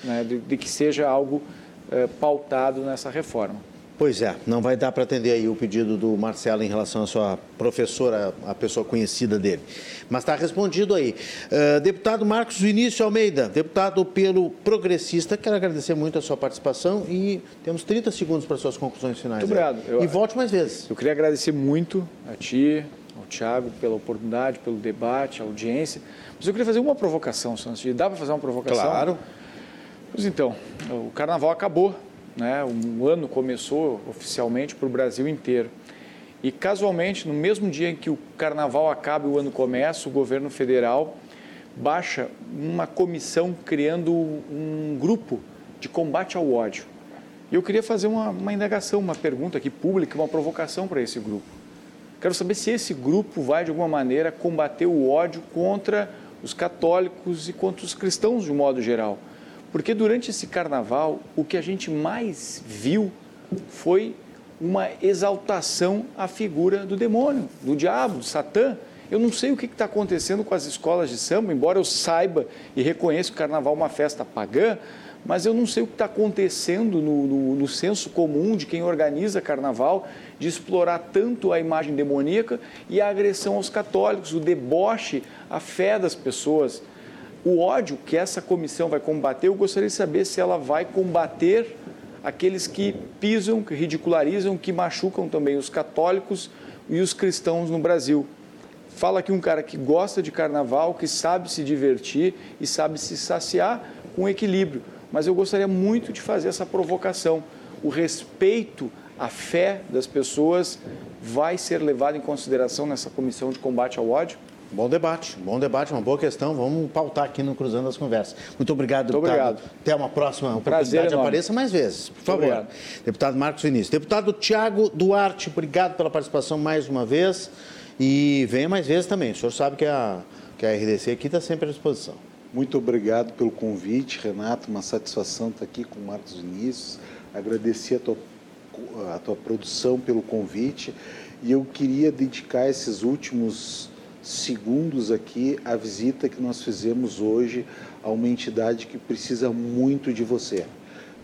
né, de, de que seja algo é, pautado nessa reforma. Pois é, não vai dar para atender aí o pedido do Marcelo em relação à sua professora, a pessoa conhecida dele. Mas está respondido aí. Uh, deputado Marcos Vinícius Almeida, deputado pelo Progressista, quero agradecer muito a sua participação e temos 30 segundos para suas conclusões finais. Muito obrigado. Eu, e volte mais vezes. Eu queria agradecer muito a ti, ao Tiago, pela oportunidade, pelo debate, a audiência. Mas eu queria fazer uma provocação, Santos. Dá para fazer uma provocação? Claro. Pois então, o carnaval acabou né? Um ano começou oficialmente para o Brasil inteiro. E casualmente, no mesmo dia em que o carnaval acaba e o ano começa, o governo federal baixa uma comissão criando um grupo de combate ao ódio. E eu queria fazer uma, uma indagação, uma pergunta aqui pública, uma provocação para esse grupo. Quero saber se esse grupo vai, de alguma maneira, combater o ódio contra os católicos e contra os cristãos de um modo geral. Porque durante esse carnaval, o que a gente mais viu foi uma exaltação à figura do demônio, do diabo, do Satã. Eu não sei o que está acontecendo com as escolas de samba, embora eu saiba e reconheça que o carnaval é uma festa pagã, mas eu não sei o que está acontecendo no, no, no, senso comum de quem organiza carnaval, de explorar tanto a imagem demoníaca e a agressão aos católicos, o deboche, a fé das pessoas o ódio que essa comissão vai combater, eu gostaria de saber se ela vai combater aqueles que pisam, que ridicularizam, que machucam também os católicos e os cristãos no Brasil. Fala aqui um cara que gosta de carnaval, que sabe se divertir e sabe se saciar com equilíbrio. Mas eu gostaria muito de fazer essa provocação. O respeito à fé das pessoas vai ser levado em consideração nessa comissão de combate ao ódio? Bom debate, bom debate, uma boa questão. Vamos pautar aqui no Cruzando as Conversas. Muito obrigado, Muito deputado. obrigado. Até uma próxima oportunidade. Apareça mais vezes, por favor. Obrigado. Deputado Marcos Vinícius. Deputado Tiago Duarte, obrigado pela participação mais uma vez. E venha mais vezes também. O senhor sabe que a, que a RDC aqui está sempre à disposição. Muito obrigado pelo convite, Renato. Uma satisfação estar aqui com o Marcos Vinícius. Agradecer a tua, a tua produção pelo convite. E eu queria dedicar esses últimos segundos aqui a visita que nós fizemos hoje a uma entidade que precisa muito de você.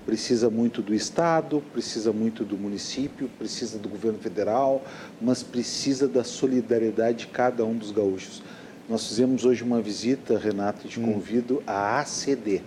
Precisa muito do Estado, precisa muito do município, precisa do governo federal, mas precisa da solidariedade de cada um dos gaúchos. Nós fizemos hoje uma visita, Renato, te hum. convido à ACD.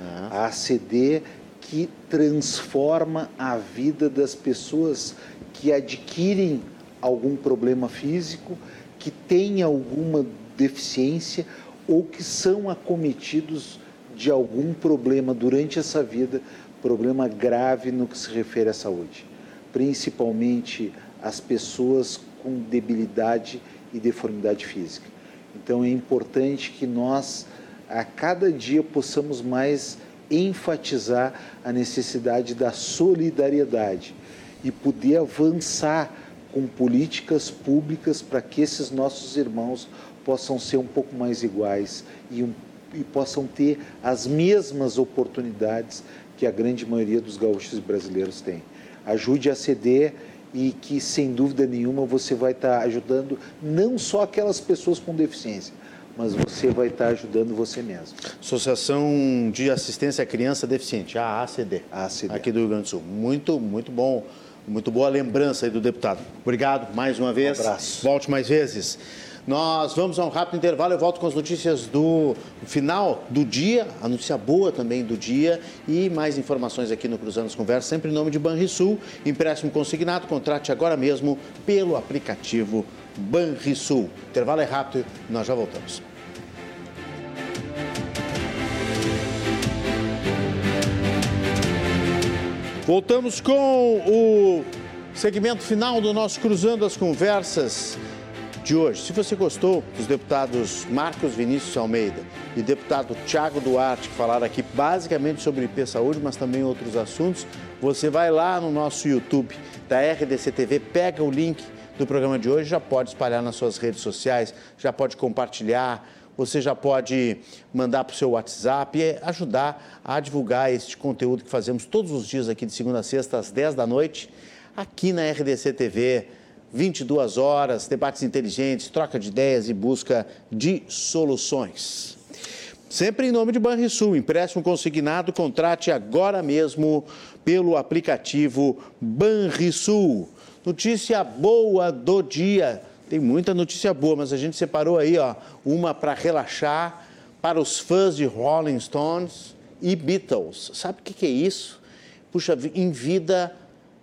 Ah. A ACD que transforma a vida das pessoas que adquirem algum problema físico que têm alguma deficiência ou que são acometidos de algum problema durante essa vida, problema grave no que se refere à saúde, principalmente as pessoas com debilidade e deformidade física. Então é importante que nós a cada dia possamos mais enfatizar a necessidade da solidariedade e poder avançar com políticas públicas para que esses nossos irmãos possam ser um pouco mais iguais e, um, e possam ter as mesmas oportunidades que a grande maioria dos gaúchos brasileiros tem. Ajude a ceder e que, sem dúvida nenhuma, você vai estar ajudando não só aquelas pessoas com deficiência, mas você vai estar ajudando você mesmo. Associação de Assistência à Criança Deficiente, a ACD, a ACD. aqui do Rio Grande do Sul. Muito, muito bom muito boa lembrança aí do deputado. Obrigado mais uma vez. Um abraço. Volte mais vezes. Nós vamos a um rápido intervalo. Eu volto com as notícias do final do dia, a notícia boa também do dia e mais informações aqui no Cruzando as Conversas, sempre em nome de Banrisul. Empréstimo consignado, contrate agora mesmo pelo aplicativo Banrisul. Intervalo é rápido, nós já voltamos. Voltamos com o Segmento final do nosso Cruzando as Conversas de hoje. Se você gostou dos deputados Marcos Vinícius Almeida e deputado Tiago Duarte, que falaram aqui basicamente sobre IP Saúde, mas também outros assuntos, você vai lá no nosso YouTube da RDC TV, pega o link do programa de hoje, já pode espalhar nas suas redes sociais, já pode compartilhar, você já pode mandar para o seu WhatsApp e ajudar a divulgar este conteúdo que fazemos todos os dias aqui de segunda a sexta às 10 da noite, aqui na RDC TV. 22 horas, debates inteligentes, troca de ideias e busca de soluções. Sempre em nome de Banrisul, empréstimo consignado, contrate agora mesmo pelo aplicativo Banrisul. Notícia boa do dia. Tem muita notícia boa, mas a gente separou aí, ó, uma para relaxar para os fãs de Rolling Stones e Beatles. Sabe o que, que é isso? Puxa, em vida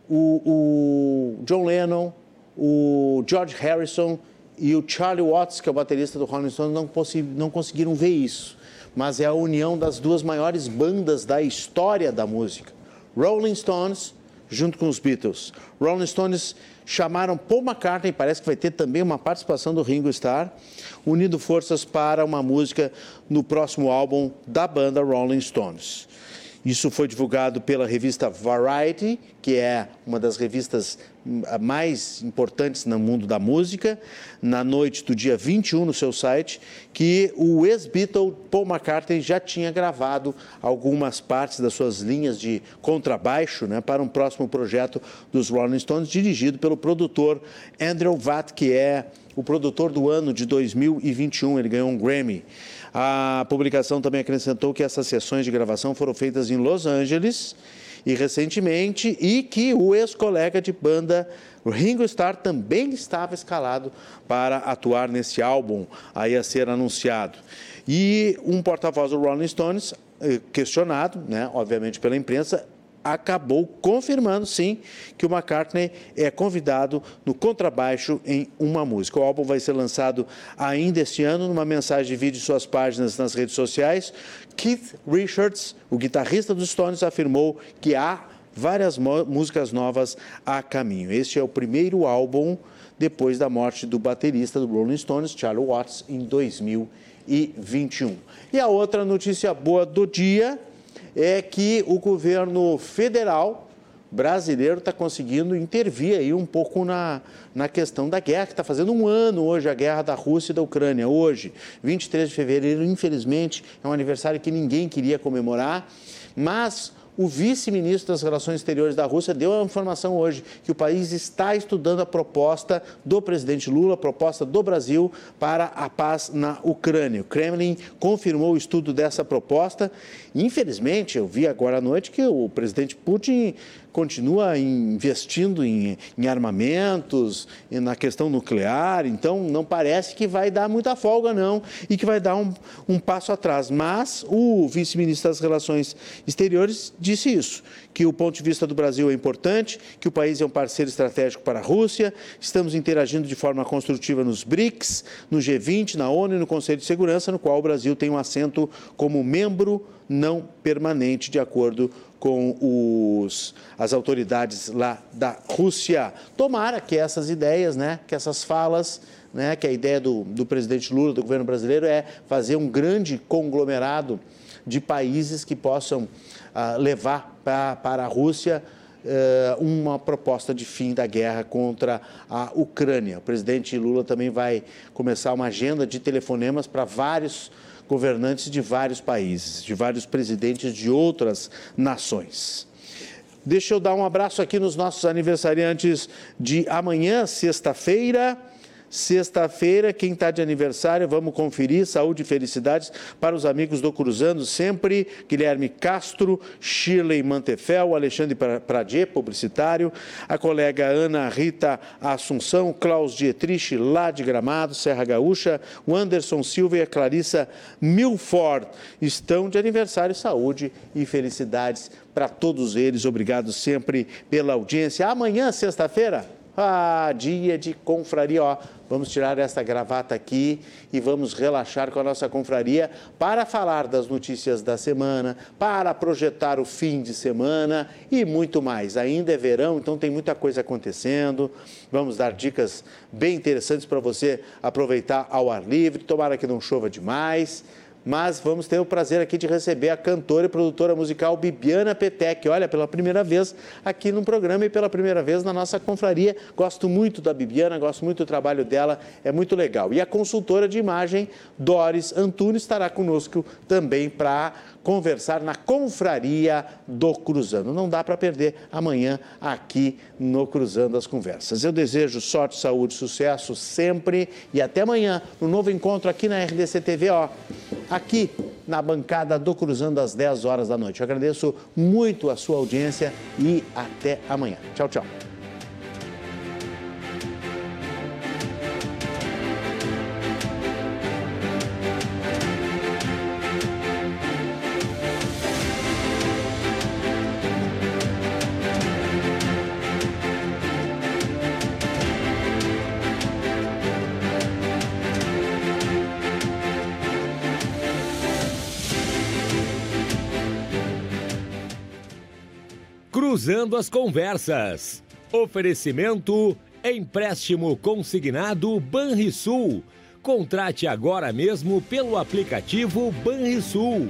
o, o John Lennon, o George Harrison e o Charlie Watts, que é o baterista do Rolling Stones, não, não conseguiram ver isso. Mas é a união das duas maiores bandas da história da música. Rolling Stones junto com os Beatles. Rolling Stones chamaram Paul McCartney, parece que vai ter também uma participação do Ringo Starr, unindo forças para uma música no próximo álbum da banda Rolling Stones. Isso foi divulgado pela revista Variety, que é uma das revistas hum, mais importantes no mundo da música, na noite do dia 21 no seu site, que o ex-Beatle Paul McCartney já tinha gravado algumas partes das suas linhas de contrabaixo né, para um próximo projeto dos Rolling Stones, dirigido pelo produtor Andrew Watt, que é o produtor do ano de 2021. Ele ganhou um Grammy. A publicação também acrescentou que essas sessões de gravação foram feitas em Los Angeles e recentemente e que o ex-colega de banda Ringo Starr também estava escalado para atuar nesse álbum aí a ser anunciado. E um porta-voz do Rolling Stones eh, questionado, né, obviamente pela imprensa, acabou confirmando, sim, que o McCartney é convidado no contrabaixo em uma música. O álbum vai ser lançado ainda este ano, numa mensagem de vídeo em suas páginas nas redes sociais. Keith Richards, o guitarrista dos Stones, afirmou que há várias músicas novas a caminho. Este é o primeiro álbum depois da morte do baterista do Rolling Stones, Charlie Watts, em 2021. E a outra notícia boa do dia é que o governo federal brasileiro está conseguindo intervir aí um pouco na, na questão da guerra, que está fazendo um ano hoje, a guerra da Rússia e da Ucrânia. Hoje, 23 de fevereiro, infelizmente, é um aniversário que ninguém queria comemorar, mas o vice-ministro das Relações Exteriores da Rússia deu a informação hoje que o país está estudando a proposta do presidente Lula, a proposta do Brasil para a paz na Ucrânia. O Kremlin confirmou o estudo dessa proposta. Infelizmente, eu vi agora à noite que o presidente Putin continua investindo em, em armamentos, na questão nuclear, então não parece que vai dar muita folga, não, e que vai dar um, um passo atrás. Mas o vice-ministro das Relações Exteriores disse isso, que o ponto de vista do Brasil é importante, que o país é um parceiro estratégico para a Rússia, estamos interagindo de forma construtiva nos BRICS, no G20, na ONU e no Conselho de Segurança, no qual o Brasil tem um assento como membro não permanente, de acordo com os, as autoridades lá da Rússia. Tomara que essas ideias, né, que essas falas, né, que a ideia do, do presidente Lula, do governo brasileiro, é fazer um grande conglomerado de países que possam uh, levar pra, para a Rússia uh, uma proposta de fim da guerra contra a Ucrânia. O presidente Lula também vai começar uma agenda de telefonemas para vários governantes de vários países, de vários presidentes de outras nações. Deixa eu dar um abraço aqui nos nossos aniversariantes de amanhã, sexta-feira. Sexta-feira, quem está de aniversário, vamos conferir. Saúde e felicidades para os amigos do Cruzando, sempre. Guilherme Castro, Shirley Mantefel, Alexandre Pradier, publicitário, a colega Ana Rita Assunção, Klaus Dietrich, lá de Gramado, Serra Gaúcha, o Anderson Silva e a Clarissa Milford estão de aniversário. Saúde e felicidades para todos eles. Obrigado sempre pela audiência. Amanhã, sexta-feira, Ah, dia de confraria, ó. Vamos tirar esta gravata aqui e vamos relaxar com a nossa confraria para falar das notícias da semana, para projetar o fim de semana e muito mais. Ainda é verão, então tem muita coisa acontecendo. Vamos dar dicas bem interessantes para você aproveitar ao ar livre. Tomara que não chova demais mas vamos ter o prazer aqui de receber a cantora e produtora musical Bibiana Petec. Olha, pela primeira vez aqui no programa e pela primeira vez na nossa confraria. Gosto muito da Bibiana, gosto muito do trabalho dela, é muito legal. E a consultora de imagem Doris Antunes estará conosco também para conversar na confraria do Cruzando. Não dá para perder amanhã aqui no Cruzando as Conversas. Eu desejo sorte, saúde, sucesso sempre e até amanhã no novo encontro aqui na RDC TV, ó, aqui na bancada do Cruzando às 10 horas da noite. Eu agradeço muito a sua audiência e até amanhã. Tchau, tchau. Cruzando as Conversas. Oferecimento: empréstimo consignado Banrisul. Contrate agora mesmo pelo aplicativo Banrisul.